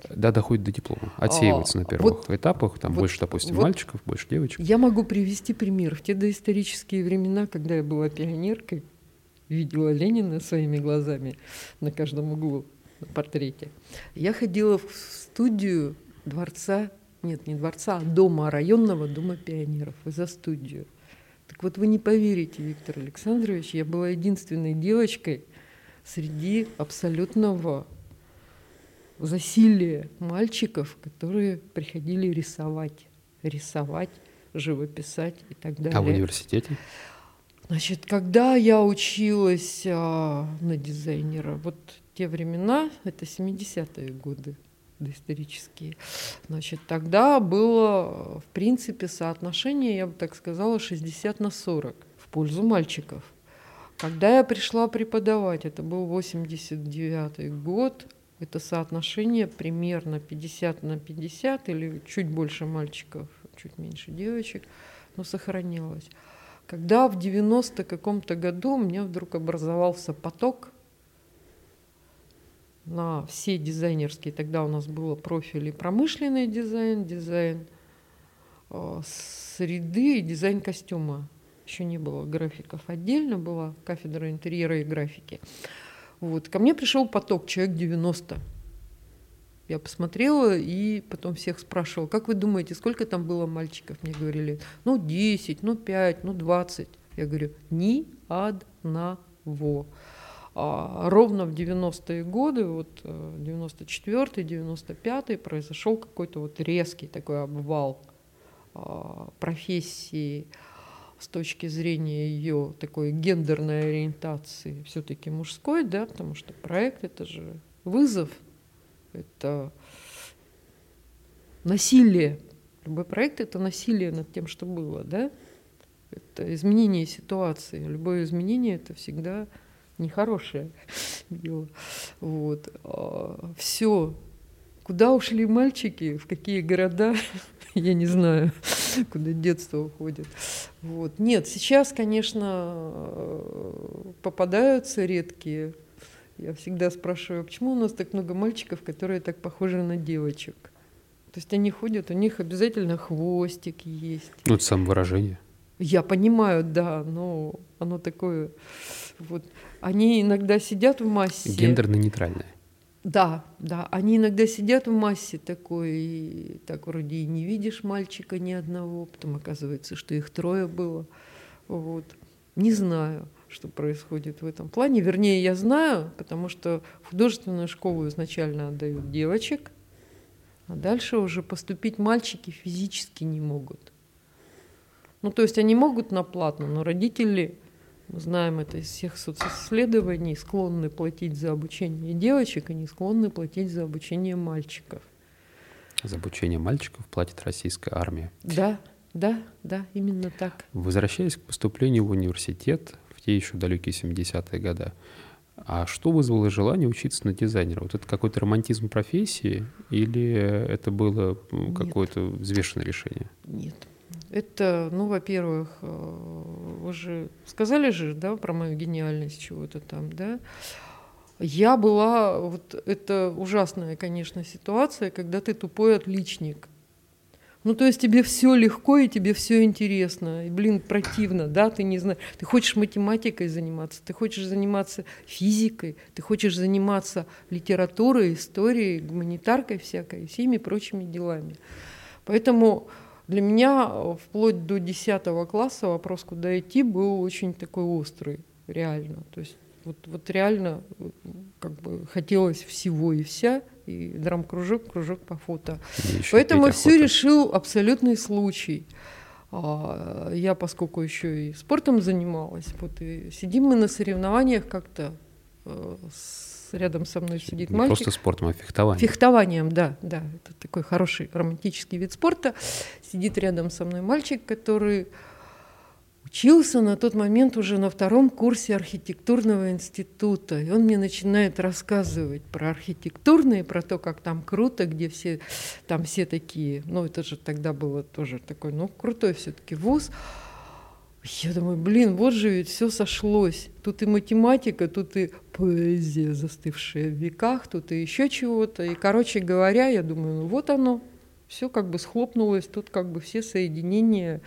Speaker 1: Да, доходит до диплома. Отсеивается а, на первых вот, этапах. Там вот, больше, допустим, вот мальчиков, больше девочек.
Speaker 2: Я могу привести пример. В те доисторические времена, когда я была пионеркой, видела Ленина своими глазами на каждом углу на портрете. Я ходила в студию дворца, нет, не дворца, а дома, районного дома пионеров, и за студию. Так вот вы не поверите, Виктор Александрович, я была единственной девочкой среди абсолютного засилие мальчиков, которые приходили рисовать, рисовать, живописать и так далее.
Speaker 1: А в университете?
Speaker 2: Значит, когда я училась а, на дизайнера, вот те времена, это 70-е годы доисторические, значит, тогда было, в принципе, соотношение, я бы так сказала, 60 на 40 в пользу мальчиков. Когда я пришла преподавать, это был 89 год, это соотношение примерно 50 на 50 или чуть больше мальчиков, чуть меньше девочек, но сохранилось. Когда в 90 каком-то году у меня вдруг образовался поток на все дизайнерские, тогда у нас было профили промышленный дизайн, дизайн э, среды и дизайн костюма. Еще не было графиков отдельно, была кафедра интерьера и графики. Вот. Ко мне пришел поток, человек 90. Я посмотрела и потом всех спрашивала, как вы думаете, сколько там было мальчиков? Мне говорили, ну 10, ну 5, ну 20. Я говорю, ни одного. А ровно в 90-е годы, вот 94-й, э, 95-й, произошел какой-то вот резкий такой обвал а, профессии с точки зрения ее такой гендерной ориентации, все-таки мужской, да, потому что проект это же вызов это насилие. Любой проект — это насилие над тем, что было, да? Это изменение ситуации. Любое изменение — это всегда нехорошее дело. Вот. А все. Куда ушли мальчики, в какие города, я не знаю, куда детство уходит. Вот. Нет, сейчас, конечно, попадаются редкие я всегда спрашиваю, почему у нас так много мальчиков, которые так похожи на девочек? То есть они ходят, у них обязательно хвостик есть.
Speaker 1: Ну, это самовыражение.
Speaker 2: Я понимаю, да, но оно такое... Вот. Они иногда сидят в массе...
Speaker 1: Гендерно-нейтральное.
Speaker 2: Да, да. Они иногда сидят в массе такой, и так вроде и не видишь мальчика ни одного, потом оказывается, что их трое было. Вот. Не знаю что происходит в этом плане. Вернее, я знаю, потому что в художественную школу изначально отдают девочек, а дальше уже поступить мальчики физически не могут. Ну, то есть они могут на платно, но родители, мы знаем это из всех социсследований, склонны платить за обучение девочек, они склонны платить за обучение мальчиков.
Speaker 1: За обучение мальчиков платит российская армия.
Speaker 2: Да, да, да, именно так.
Speaker 1: Возвращаясь к поступлению в университет, в те еще далекие 70-е годы. А что вызвало желание учиться на дизайнера? Вот это какой-то романтизм профессии или это было какое-то взвешенное решение?
Speaker 2: Нет. Это, ну, во-первых, э, вы же сказали же, да, про мою гениальность чего-то там, да. Я была, вот это ужасная, конечно, ситуация, когда ты тупой отличник – ну, то есть тебе все легко и тебе все интересно. И, блин, противно, да, ты не знаешь. Ты хочешь математикой заниматься, ты хочешь заниматься физикой, ты хочешь заниматься литературой, историей, гуманитаркой всякой, всеми прочими делами. Поэтому для меня вплоть до 10 класса вопрос, куда идти, был очень такой острый, реально. То есть вот, вот реально как бы хотелось всего и вся, и драм-кружок, кружок по фото. Поэтому все решил абсолютный случай. А, я, поскольку еще и спортом занималась, вот и сидим мы на соревнованиях как-то э, рядом со мной сидит
Speaker 1: Не
Speaker 2: мальчик.
Speaker 1: просто спортом, а фехтованием.
Speaker 2: Фехтованием, да, да. Это такой хороший романтический вид спорта. Сидит рядом со мной мальчик, который учился на тот момент уже на втором курсе архитектурного института. И он мне начинает рассказывать про архитектурные, про то, как там круто, где все, там все такие, ну это же тогда было тоже такой, ну крутой все-таки вуз. Я думаю, блин, вот же ведь все сошлось. Тут и математика, тут и поэзия, застывшая в веках, тут и еще чего-то. И, короче говоря, я думаю, ну вот оно, все как бы схлопнулось, тут как бы все соединения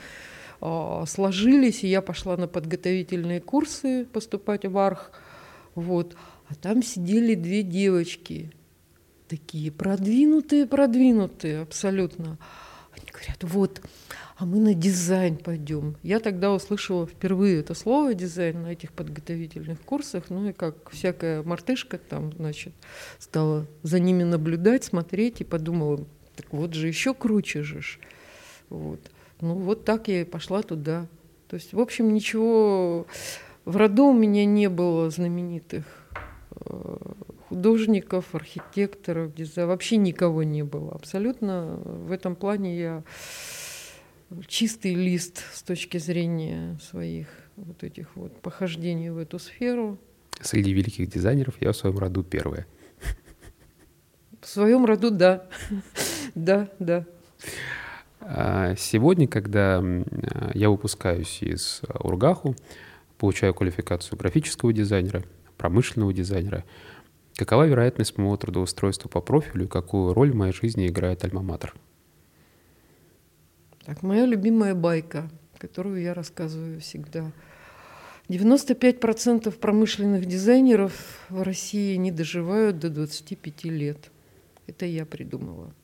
Speaker 2: а, сложились, и я пошла на подготовительные курсы поступать в Арх. Вот. А там сидели две девочки, такие продвинутые, продвинутые абсолютно. Они говорят, вот, а мы на дизайн пойдем. Я тогда услышала впервые это слово дизайн на этих подготовительных курсах, ну и как всякая мартышка там, значит, стала за ними наблюдать, смотреть и подумала, так вот же еще круче же. Вот. Ну вот так я и пошла туда. То есть, в общем, ничего в роду у меня не было знаменитых э, художников, архитекторов, дизайн, вообще никого не было. Абсолютно в этом плане я чистый лист с точки зрения своих вот этих вот похождений в эту сферу.
Speaker 1: Среди великих дизайнеров я в своем роду первая.
Speaker 2: В своем роду, да. да, да.
Speaker 1: А сегодня, когда я выпускаюсь из Ургаху, получаю квалификацию графического дизайнера, промышленного дизайнера, какова вероятность моего трудоустройства по профилю и какую роль в моей жизни играет альма-матер?
Speaker 2: Так, моя любимая байка, которую я рассказываю всегда. 95% промышленных дизайнеров в России не доживают до 25 лет. Это я придумала.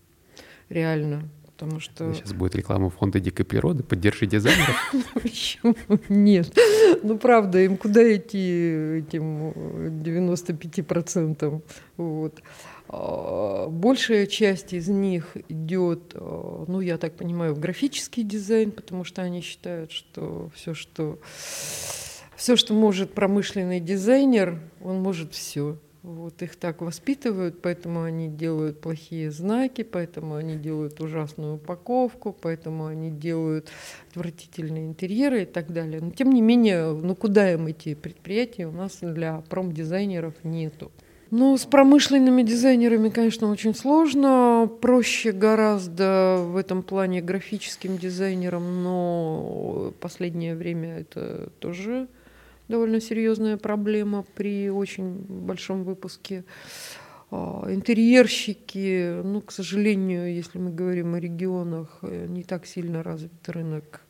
Speaker 2: Реально. Потому что...
Speaker 1: Сейчас будет реклама фонда дикой природы. Поддержи дизайнеров.
Speaker 2: Почему? Нет. Ну, правда, им куда идти этим 95%? Вот. А, большая часть из них идет, а, ну, я так понимаю, в графический дизайн, потому что они считают, что все, что все, что может промышленный дизайнер, он может все. Вот их так воспитывают, поэтому они делают плохие знаки, поэтому они делают ужасную упаковку, поэтому они делают отвратительные интерьеры и так далее. Но тем не менее, ну куда им идти? Предприятий у нас для промдизайнеров нету. Ну, с промышленными дизайнерами, конечно, очень сложно. Проще гораздо в этом плане графическим дизайнерам, но последнее время это тоже довольно серьезная проблема при очень большом выпуске. А, интерьерщики, ну, к сожалению, если мы говорим о регионах, э, не так сильно развит рынок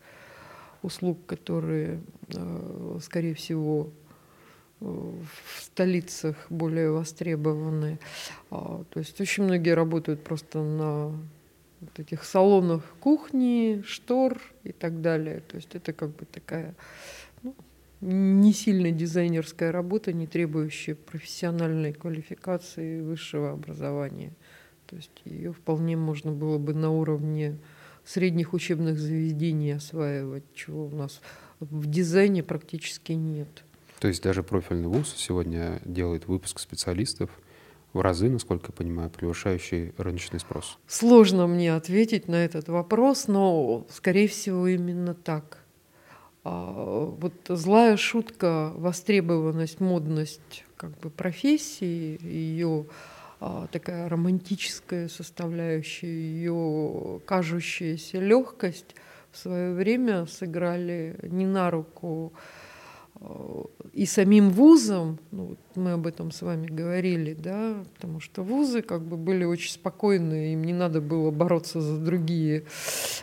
Speaker 2: услуг, которые, э, скорее всего, в столицах более востребованы. А, то есть очень многие работают просто на вот этих салонах кухни, штор и так далее. То есть это как бы такая ну, не сильно дизайнерская работа, не требующая профессиональной квалификации высшего образования. То есть ее вполне можно было бы на уровне средних учебных заведений осваивать, чего у нас в дизайне практически нет.
Speaker 1: То есть даже профильный вуз сегодня делает выпуск специалистов в разы, насколько я понимаю, превышающий рыночный спрос?
Speaker 2: Сложно мне ответить на этот вопрос, но, скорее всего, именно так. А, вот злая шутка, востребованность, модность как бы профессии, ее а, такая романтическая составляющая, ее кажущаяся легкость в свое время сыграли не на руку и самим вузам, ну, мы об этом с вами говорили, да, потому что вузы как бы были очень спокойны, им не надо было бороться за другие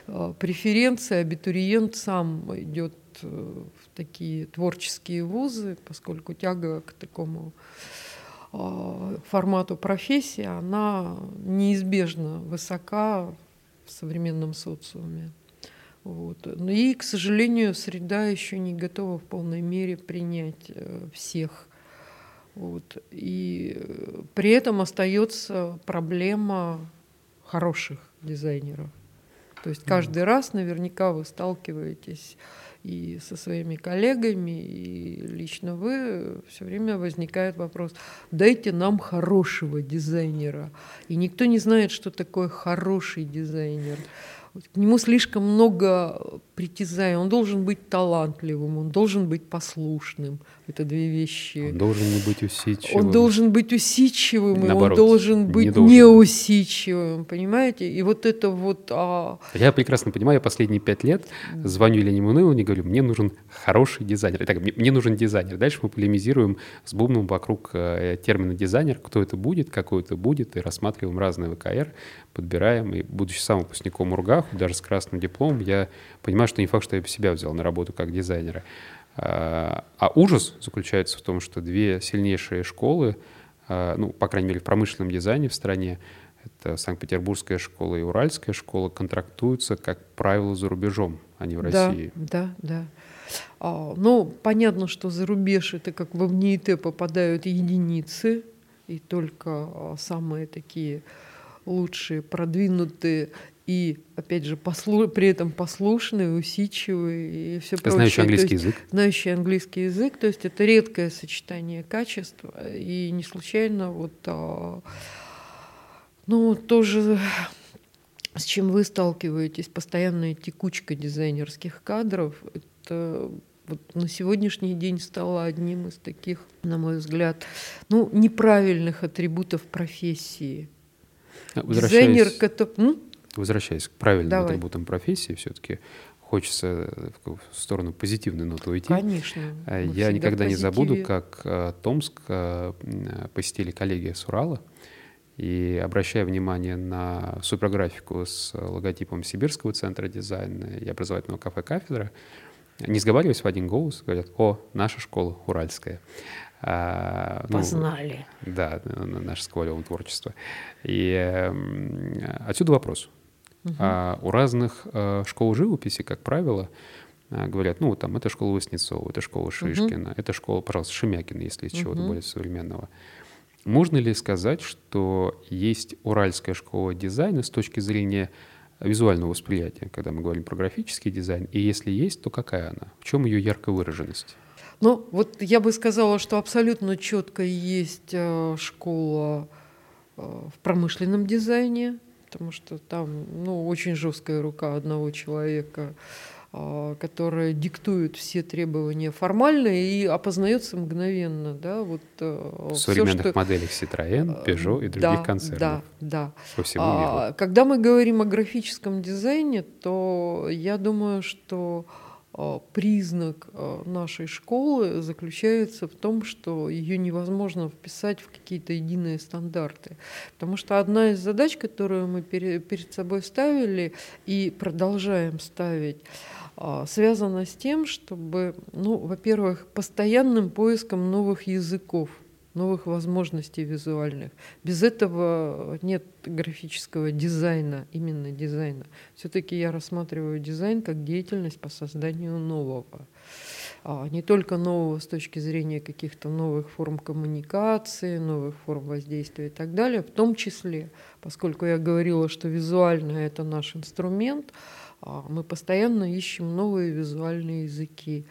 Speaker 2: э, преференции, абитуриент сам идет э, в такие творческие вузы, поскольку тяга к такому э, формату профессии, она неизбежно высока в современном социуме. Вот. Ну и, к сожалению, среда еще не готова в полной мере принять э, всех. Вот. И э, при этом остается проблема хороших дизайнеров. То есть каждый раз наверняка вы сталкиваетесь и со своими коллегами, и лично вы, все время возникает вопрос, дайте нам хорошего дизайнера. И никто не знает, что такое хороший дизайнер. К нему слишком много притязаний. Он должен быть талантливым, он должен быть послушным. Это две вещи.
Speaker 1: Он должен не быть усидчивым.
Speaker 2: Он должен быть усидчивым, Наоборот, он должен быть не должен. неусидчивым, понимаете? И вот это вот... А...
Speaker 1: Я прекрасно понимаю, я последние пять лет звоню Елене Муныловне и говорю, мне нужен хороший дизайнер. Итак, мне, мне нужен дизайнер. Дальше мы полемизируем с Бубном вокруг э, термина дизайнер, кто это будет, какой это будет, и рассматриваем разные ВКР, подбираем. И будучи сам выпускником УРГАХу, даже с красным дипломом, я понимаю, что не факт, что я себя взял на работу как дизайнера. А, а ужас заключается в том, что две сильнейшие школы, а, ну, по крайней мере, в промышленном дизайне в стране, это Санкт-Петербургская школа и Уральская школа, контрактуются, как правило, за рубежом, а не в
Speaker 2: да,
Speaker 1: России.
Speaker 2: Да, да. А, ну, понятно, что за рубеж это как во ВНИИТ попадают единицы, и только а, самые такие лучшие, продвинутые и, опять же, послу... при этом послушные, усидчивые и все прочее.
Speaker 1: Знающий английский есть, язык.
Speaker 2: Знающий английский язык, то есть это редкое сочетание качеств, и не случайно вот, а, ну, тоже с чем вы сталкиваетесь, постоянная текучка дизайнерских кадров, это вот на сегодняшний день стало одним из таких, на мой взгляд, ну, неправильных атрибутов профессии.
Speaker 1: Дизайнер, который возвращаясь к правильным Давай. атрибутам профессии, все-таки хочется в сторону позитивной ноты уйти.
Speaker 2: Конечно.
Speaker 1: А, я никогда не забуду, как а, Томск а, посетили коллеги с Урала, и обращая внимание на суперграфику с логотипом Сибирского центра дизайна и образовательного кафе «Кафедра», не сговариваясь в один голос, говорят, о, наша школа уральская.
Speaker 2: А, ну, Познали.
Speaker 1: Да, наше сквалевое творчество. И э, отсюда вопрос. Угу. А у разных э, школ живописи, как правило, э, говорят, ну, там, это школа Васнецова, это школа Шишкина, угу. это школа, пожалуйста, Шемякина, если из угу. чего-то более современного. Можно ли сказать, что есть уральская школа дизайна с точки зрения визуального восприятия, когда мы говорим про графический дизайн? И если есть, то какая она? В чем ее яркая выраженность?
Speaker 2: Ну, вот я бы сказала, что абсолютно четко есть э, школа в промышленном дизайне, потому что там ну, очень жесткая рука одного человека, а, которая диктует все требования формальные и опознается мгновенно. Да, вот,
Speaker 1: э, в современных все, что... моделях Citroën, э, Peugeot и других
Speaker 2: да,
Speaker 1: концернов.
Speaker 2: Да, да.
Speaker 1: По всему миру. А,
Speaker 2: когда мы говорим о графическом дизайне, то я думаю, что а, признак а, нашей школы заключается в том, что ее невозможно вписать в какие-то единые стандарты. Потому что одна из задач, которую мы перед собой ставили и продолжаем ставить, а, связана с тем, чтобы, ну, во-первых, постоянным поиском новых языков – новых возможностей визуальных. Без этого нет графического дизайна, именно дизайна. Все-таки я рассматриваю дизайн как деятельность по созданию нового. А не только нового с точки зрения каких-то новых форм коммуникации, новых форм воздействия и так далее, в том числе, поскольку я говорила, что визуально это наш инструмент, а мы постоянно ищем новые визуальные языки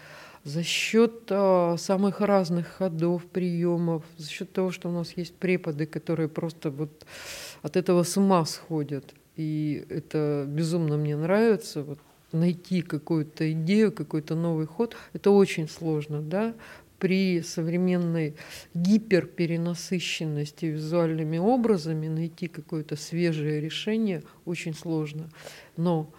Speaker 2: за счет а, самых разных ходов, приемов, за счет того, что у нас есть преподы, которые просто вот от этого с ума сходят. И это безумно мне нравится. Вот найти какую-то идею, какой-то новый ход, это очень сложно, да, при современной гиперперенасыщенности визуальными образами найти какое-то свежее решение очень сложно. Но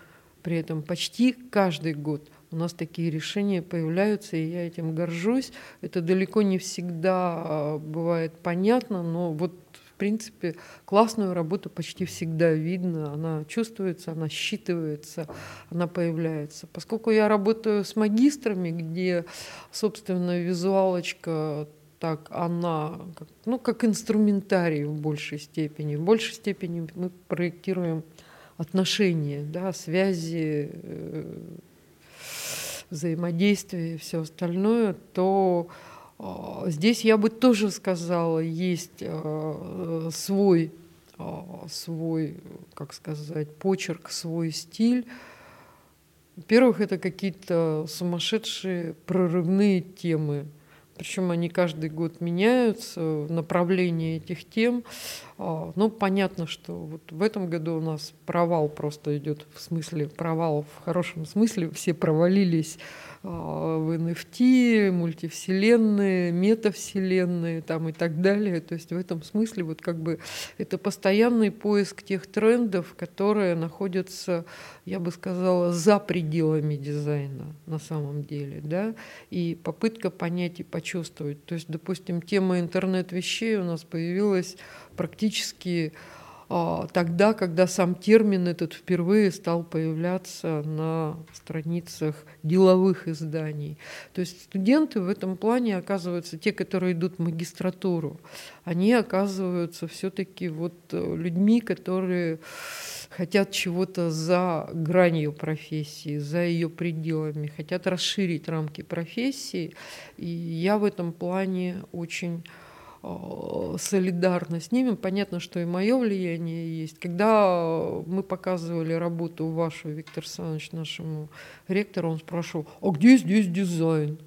Speaker 2: при этом почти каждый год у нас такие решения появляются, и я этим горжусь. Это далеко не всегда а, бывает понятно, но вот в принципе, классную работу почти всегда видно, она чувствуется, она считывается, она появляется. Поскольку я работаю с магистрами, где, собственно, визуалочка так она, ну, как инструментарий в большей степени. В большей степени мы проектируем отношения, да, связи, э, взаимодействие и все остальное, то а, здесь я бы тоже сказала, есть а, свой, а, свой, как сказать, почерк, свой стиль. Во-первых, это какие-то сумасшедшие прорывные темы, причем они каждый год меняются, направление этих тем. Ну, понятно, что вот в этом году у нас провал просто идет, в смысле провал в хорошем смысле, все провалились а, в NFT, мультивселенные, метавселенные там и так далее. То есть в этом смысле вот как бы это постоянный поиск тех трендов, которые находятся, я бы сказала, за пределами дизайна на самом деле, да, и попытка понять и почувствовать. То есть, допустим, тема интернет-вещей у нас появилась практически а, тогда, когда сам термин этот впервые стал появляться на страницах деловых изданий. То есть студенты в этом плане оказываются, те, которые идут в магистратуру, они оказываются все-таки вот э, людьми, которые хотят чего-то за гранью профессии, за ее пределами, хотят расширить рамки профессии. И я в этом плане очень солидарна с ними. Понятно, что и мое влияние есть. Когда мы показывали работу вашу, Виктор Александрович, нашему ректору, он спрашивал, а где здесь дизайн?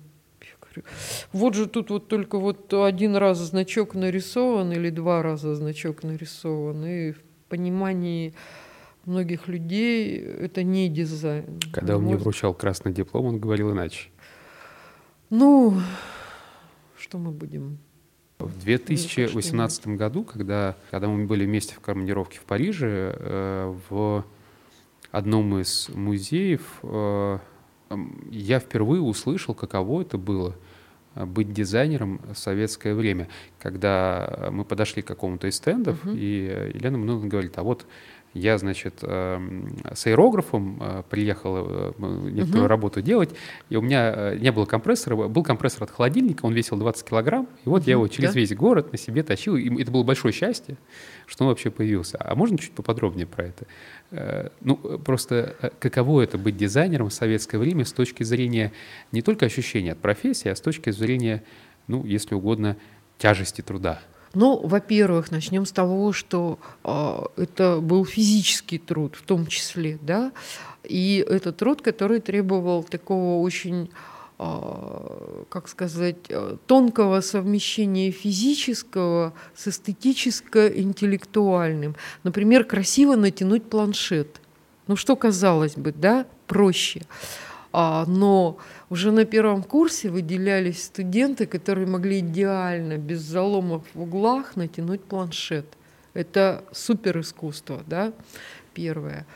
Speaker 2: Вот же тут вот только вот один раз значок нарисован или два раза значок нарисован, и в понимании многих людей это не дизайн.
Speaker 1: Когда он мне вручал красный диплом, он говорил иначе.
Speaker 2: Ну, что мы будем
Speaker 1: в 2018 году, когда, когда мы были вместе в командировке в Париже, э, в одном из музеев э, я впервые услышал, каково это было э, быть дизайнером в советское время, когда мы подошли к какому-то из стендов, uh-huh. и Елена много говорит, а вот я, значит, эм, с аэрографом э, приехал э, некоторую угу. работу делать, и у меня э, не было компрессора, был компрессор от холодильника, он весил 20 килограмм, и вот угу, я его через да? весь город на себе тащил, и это было большое счастье, что он вообще появился. А можно чуть поподробнее про это? Ну, просто каково это быть дизайнером в советское время с точки зрения не только ощущения от профессии, а с точки зрения, ну, если угодно, тяжести труда?
Speaker 2: Ну, во-первых, начнем с того, что э, это был физический труд в том числе, да, и это труд, который требовал такого очень э, как сказать, тонкого совмещения физического с эстетическо-интеллектуальным. Например, красиво натянуть планшет. Ну что казалось бы, да, проще. А, но уже на первом курсе выделялись студенты, которые могли идеально, без заломов в углах, натянуть планшет. Это супер искусство, да, первое.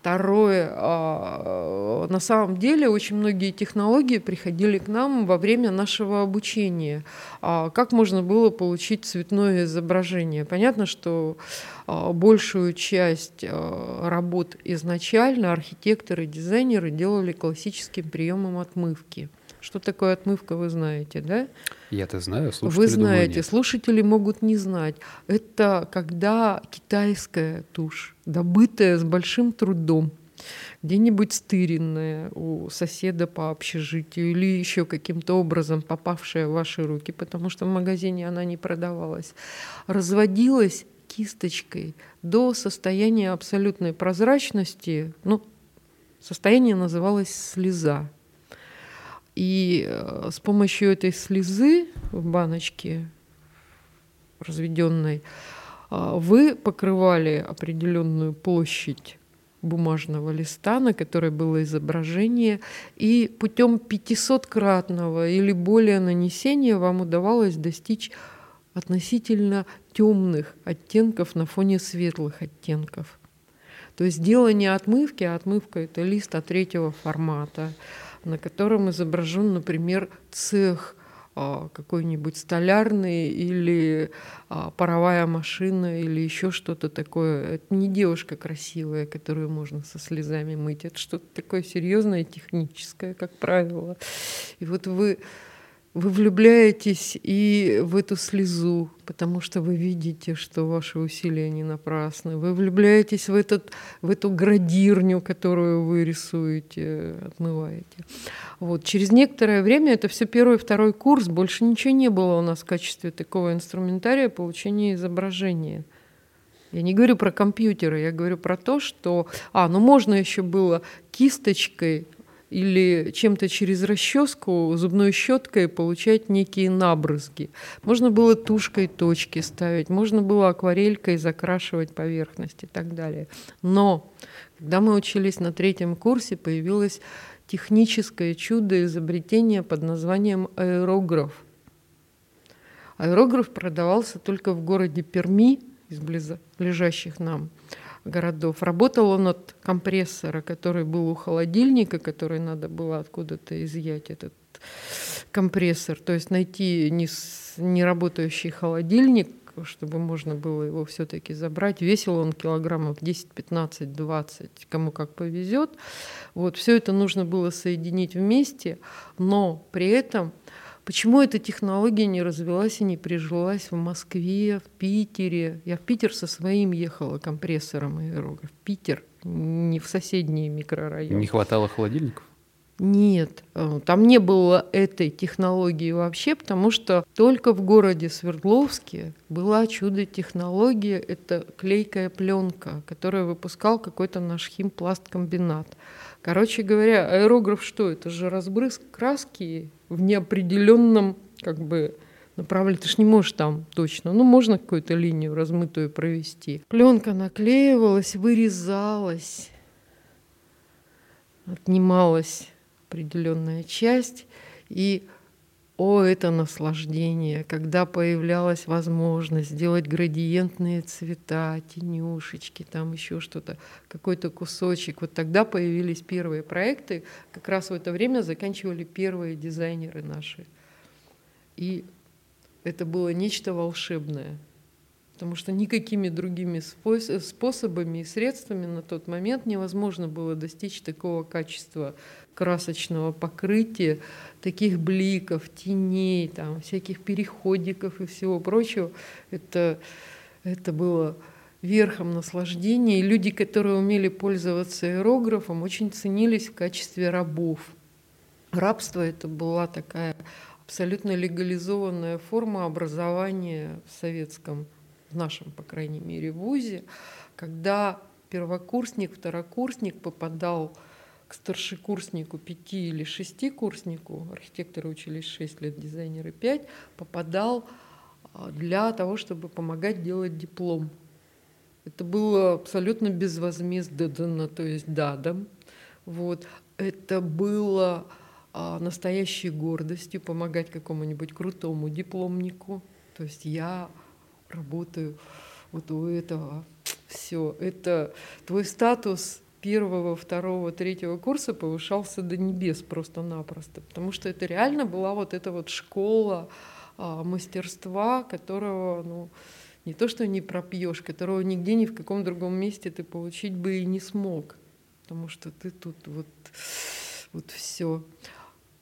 Speaker 2: Второе, а, на самом деле очень многие технологии приходили к нам во время нашего обучения. А как можно было получить цветное изображение? Понятно, что а, большую часть работ изначально архитекторы, дизайнеры делали классическим приемом отмывки. Что такое отмывка, вы знаете, да?
Speaker 1: Я-то знаю,
Speaker 2: слушатели Вы знаете, думаю, слушатели могут не знать. Это когда китайская тушь, добытая с большим трудом, где-нибудь стыренная у соседа по общежитию или еще каким-то образом попавшая в ваши руки, потому что в магазине она не продавалась, разводилась кисточкой до состояния абсолютной прозрачности. Ну, состояние называлось слеза. И э, с помощью этой слезы в баночке разведенной э, вы покрывали определенную площадь бумажного листа, на которой было изображение, и путем 500-кратного или более нанесения вам удавалось достичь относительно темных оттенков на фоне светлых оттенков. То есть дело не отмывки, а отмывка это лист от третьего формата на котором изображен, например, цех а, какой-нибудь столярный или а, паровая машина или еще что-то такое. Это не девушка красивая, которую можно со слезами мыть. Это что-то такое серьезное, техническое, как правило. И вот вы вы влюбляетесь и в эту слезу, потому что вы видите, что ваши усилия не напрасны. Вы влюбляетесь в, этот, в эту градирню, которую вы рисуете, отмываете. Вот. Через некоторое время, это все первый и второй курс, больше ничего не было у нас в качестве такого инструментария получения изображения. Я не говорю про компьютеры, я говорю про то, что... А, ну можно еще было кисточкой или чем-то через расческу, зубной щеткой получать некие набрызги. Можно было тушкой точки ставить, можно было акварелькой закрашивать поверхность и так далее. Но когда мы учились на третьем курсе, появилось техническое чудо изобретения под названием аэрограф. Аэрограф продавался только в городе Перми, из близлежащих нам городов. Работал он от компрессора, который был у холодильника, который надо было откуда-то изъять этот компрессор. То есть найти неработающий холодильник чтобы можно было его все-таки забрать. Весил он килограммов 10, 15, 20, кому как повезет. Вот, все это нужно было соединить вместе, но при этом Почему эта технология не развилась и не прижилась в Москве, в Питере? Я в Питер со своим ехала компрессором аэрограф. Питер, не в соседние микрорайоны.
Speaker 1: Не хватало холодильников?
Speaker 2: Нет, э, там не было этой технологии вообще, потому что только в городе Свердловске была чудо-технология, это клейкая пленка, которую выпускал какой-то наш химпласткомбинат. Короче говоря, аэрограф что? Это же разбрызг краски в неопределенном как бы направлении. Ты ж не можешь там точно. Ну, можно какую-то линию размытую провести. Пленка наклеивалась, вырезалась, отнималась определенная часть. И о, это наслаждение, когда появлялась возможность сделать градиентные цвета, тенюшечки, там еще что-то, какой-то кусочек. Вот тогда появились первые проекты. Как раз в это время заканчивали первые дизайнеры наши. И это было нечто волшебное потому что никакими другими способами и средствами на тот момент невозможно было достичь такого качества красочного покрытия, таких бликов, теней, там, всяких переходиков и всего прочего. Это, это было верхом наслаждения. И люди, которые умели пользоваться аэрографом, очень ценились в качестве рабов. Рабство это была такая абсолютно легализованная форма образования в советском в нашем, по крайней мере, вузе, когда первокурсник, второкурсник попадал к старшекурснику, пяти или шестикурснику, архитекторы учились шесть лет, дизайнеры пять, попадал а, для того, чтобы помогать делать диплом. Это было абсолютно безвозмездно, то есть дадом. Вот. Это было а, настоящей гордостью помогать какому-нибудь крутому дипломнику. То есть я работаю вот у этого. Все, это твой статус первого, второго, третьего курса повышался до небес просто-напросто, потому что это реально была вот эта вот школа а, мастерства, которого, ну, не то что не пропьешь, которого нигде ни в каком другом месте ты получить бы и не смог, потому что ты тут вот, вот все.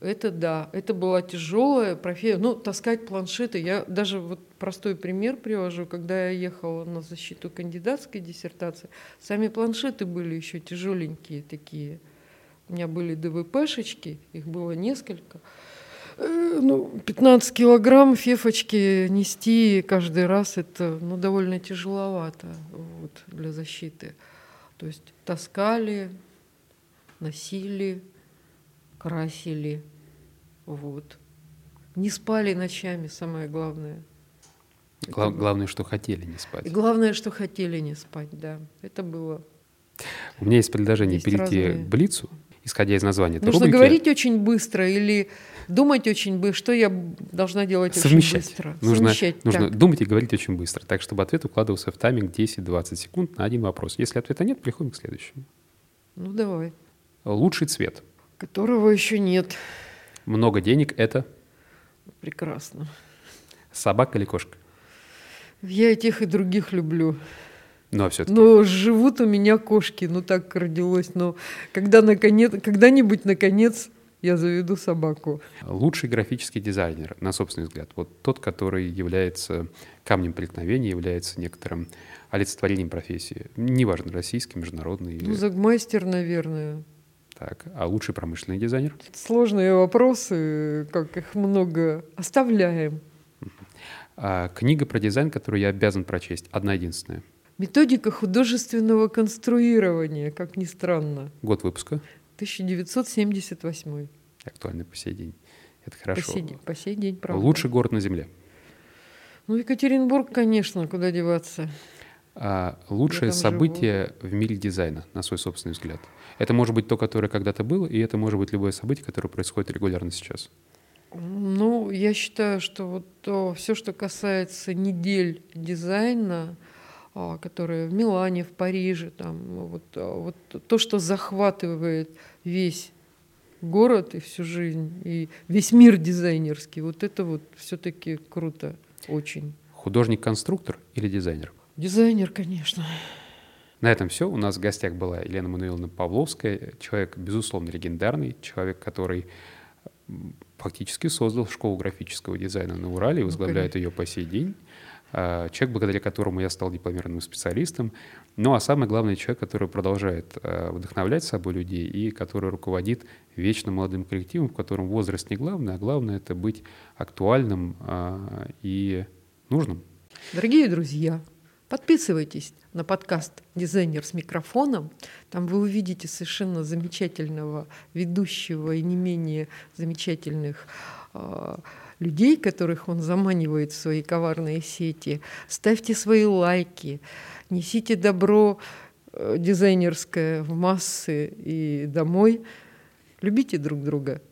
Speaker 2: Это да, это была тяжелая профессия. Ну, таскать планшеты. Я даже вот простой пример привожу. Когда я ехала на защиту кандидатской диссертации, сами планшеты были еще тяжеленькие такие. У меня были ДВПшечки, их было несколько. Э, ну, 15 килограмм фефочки нести каждый раз, это ну, довольно тяжеловато вот, для защиты. То есть таскали, носили, красили. Вот. Не спали ночами, самое главное.
Speaker 1: Гла- главное, что хотели не спать. И
Speaker 2: главное, что хотели не спать, да. Это было.
Speaker 1: У меня есть предложение есть перейти разные... к Блицу, исходя из названия.
Speaker 2: Нужно рубрики... говорить очень быстро или думать очень быстро. Что я должна делать
Speaker 1: Совмещать.
Speaker 2: очень быстро?
Speaker 1: Нужно, Совмещать. Нужно так. думать и говорить очень быстро, так, чтобы ответ укладывался в тайминг 10-20 секунд на один вопрос. Если ответа нет, переходим к следующему.
Speaker 2: Ну, давай.
Speaker 1: Лучший цвет.
Speaker 2: Которого еще нет.
Speaker 1: Много денег – это?
Speaker 2: Прекрасно.
Speaker 1: Собака или кошка?
Speaker 2: Я и тех, и других люблю.
Speaker 1: Но все-таки.
Speaker 2: Но живут у меня кошки, ну так родилось. Но когда наконец, когда-нибудь наконец я заведу собаку.
Speaker 1: Лучший графический дизайнер, на собственный взгляд, вот тот, который является камнем преткновения, является некоторым олицетворением профессии. Неважно, российский, международный.
Speaker 2: Ну, загмастер, наверное.
Speaker 1: Так, а лучший промышленный дизайнер?
Speaker 2: Сложные вопросы, как их много. Оставляем.
Speaker 1: А, книга про дизайн, которую я обязан прочесть, одна единственная.
Speaker 2: Методика художественного конструирования, как ни странно.
Speaker 1: Год выпуска?
Speaker 2: 1978.
Speaker 1: Актуальный по сей день. Это хорошо.
Speaker 2: По сей, по сей день, правда.
Speaker 1: Лучший город на Земле?
Speaker 2: Ну, Екатеринбург, конечно, куда деваться.
Speaker 1: А лучшее событие живу. в мире дизайна, на свой собственный взгляд? Это может быть то, которое когда-то было, и это может быть любое событие, которое происходит регулярно сейчас.
Speaker 2: Ну, я считаю, что вот то, все, что касается недель дизайна, а, которые в Милане, в Париже, там, вот, а, вот то, что захватывает весь город и всю жизнь, и весь мир дизайнерский, вот это вот все-таки круто, очень.
Speaker 1: Художник-конструктор или дизайнер?
Speaker 2: Дизайнер, конечно.
Speaker 1: На этом все. У нас в гостях была Елена Мануиловна Павловская, человек, безусловно, легендарный, человек, который фактически создал школу графического дизайна на Урале и ну, возглавляет ну, ее по сей день. А, человек, благодаря которому я стал дипломированным специалистом. Ну а самое главное, человек, который продолжает а, вдохновлять собой людей и который руководит вечно молодым коллективом, в котором возраст не главное, а главное — это быть актуальным а, и нужным.
Speaker 2: Дорогие друзья, Подписывайтесь на подкаст «Дизайнер с микрофоном». Там вы увидите совершенно замечательного ведущего и не менее замечательных э, людей, которых он заманивает в свои коварные сети. Ставьте свои лайки, несите добро э, дизайнерское в массы и домой. Любите друг друга.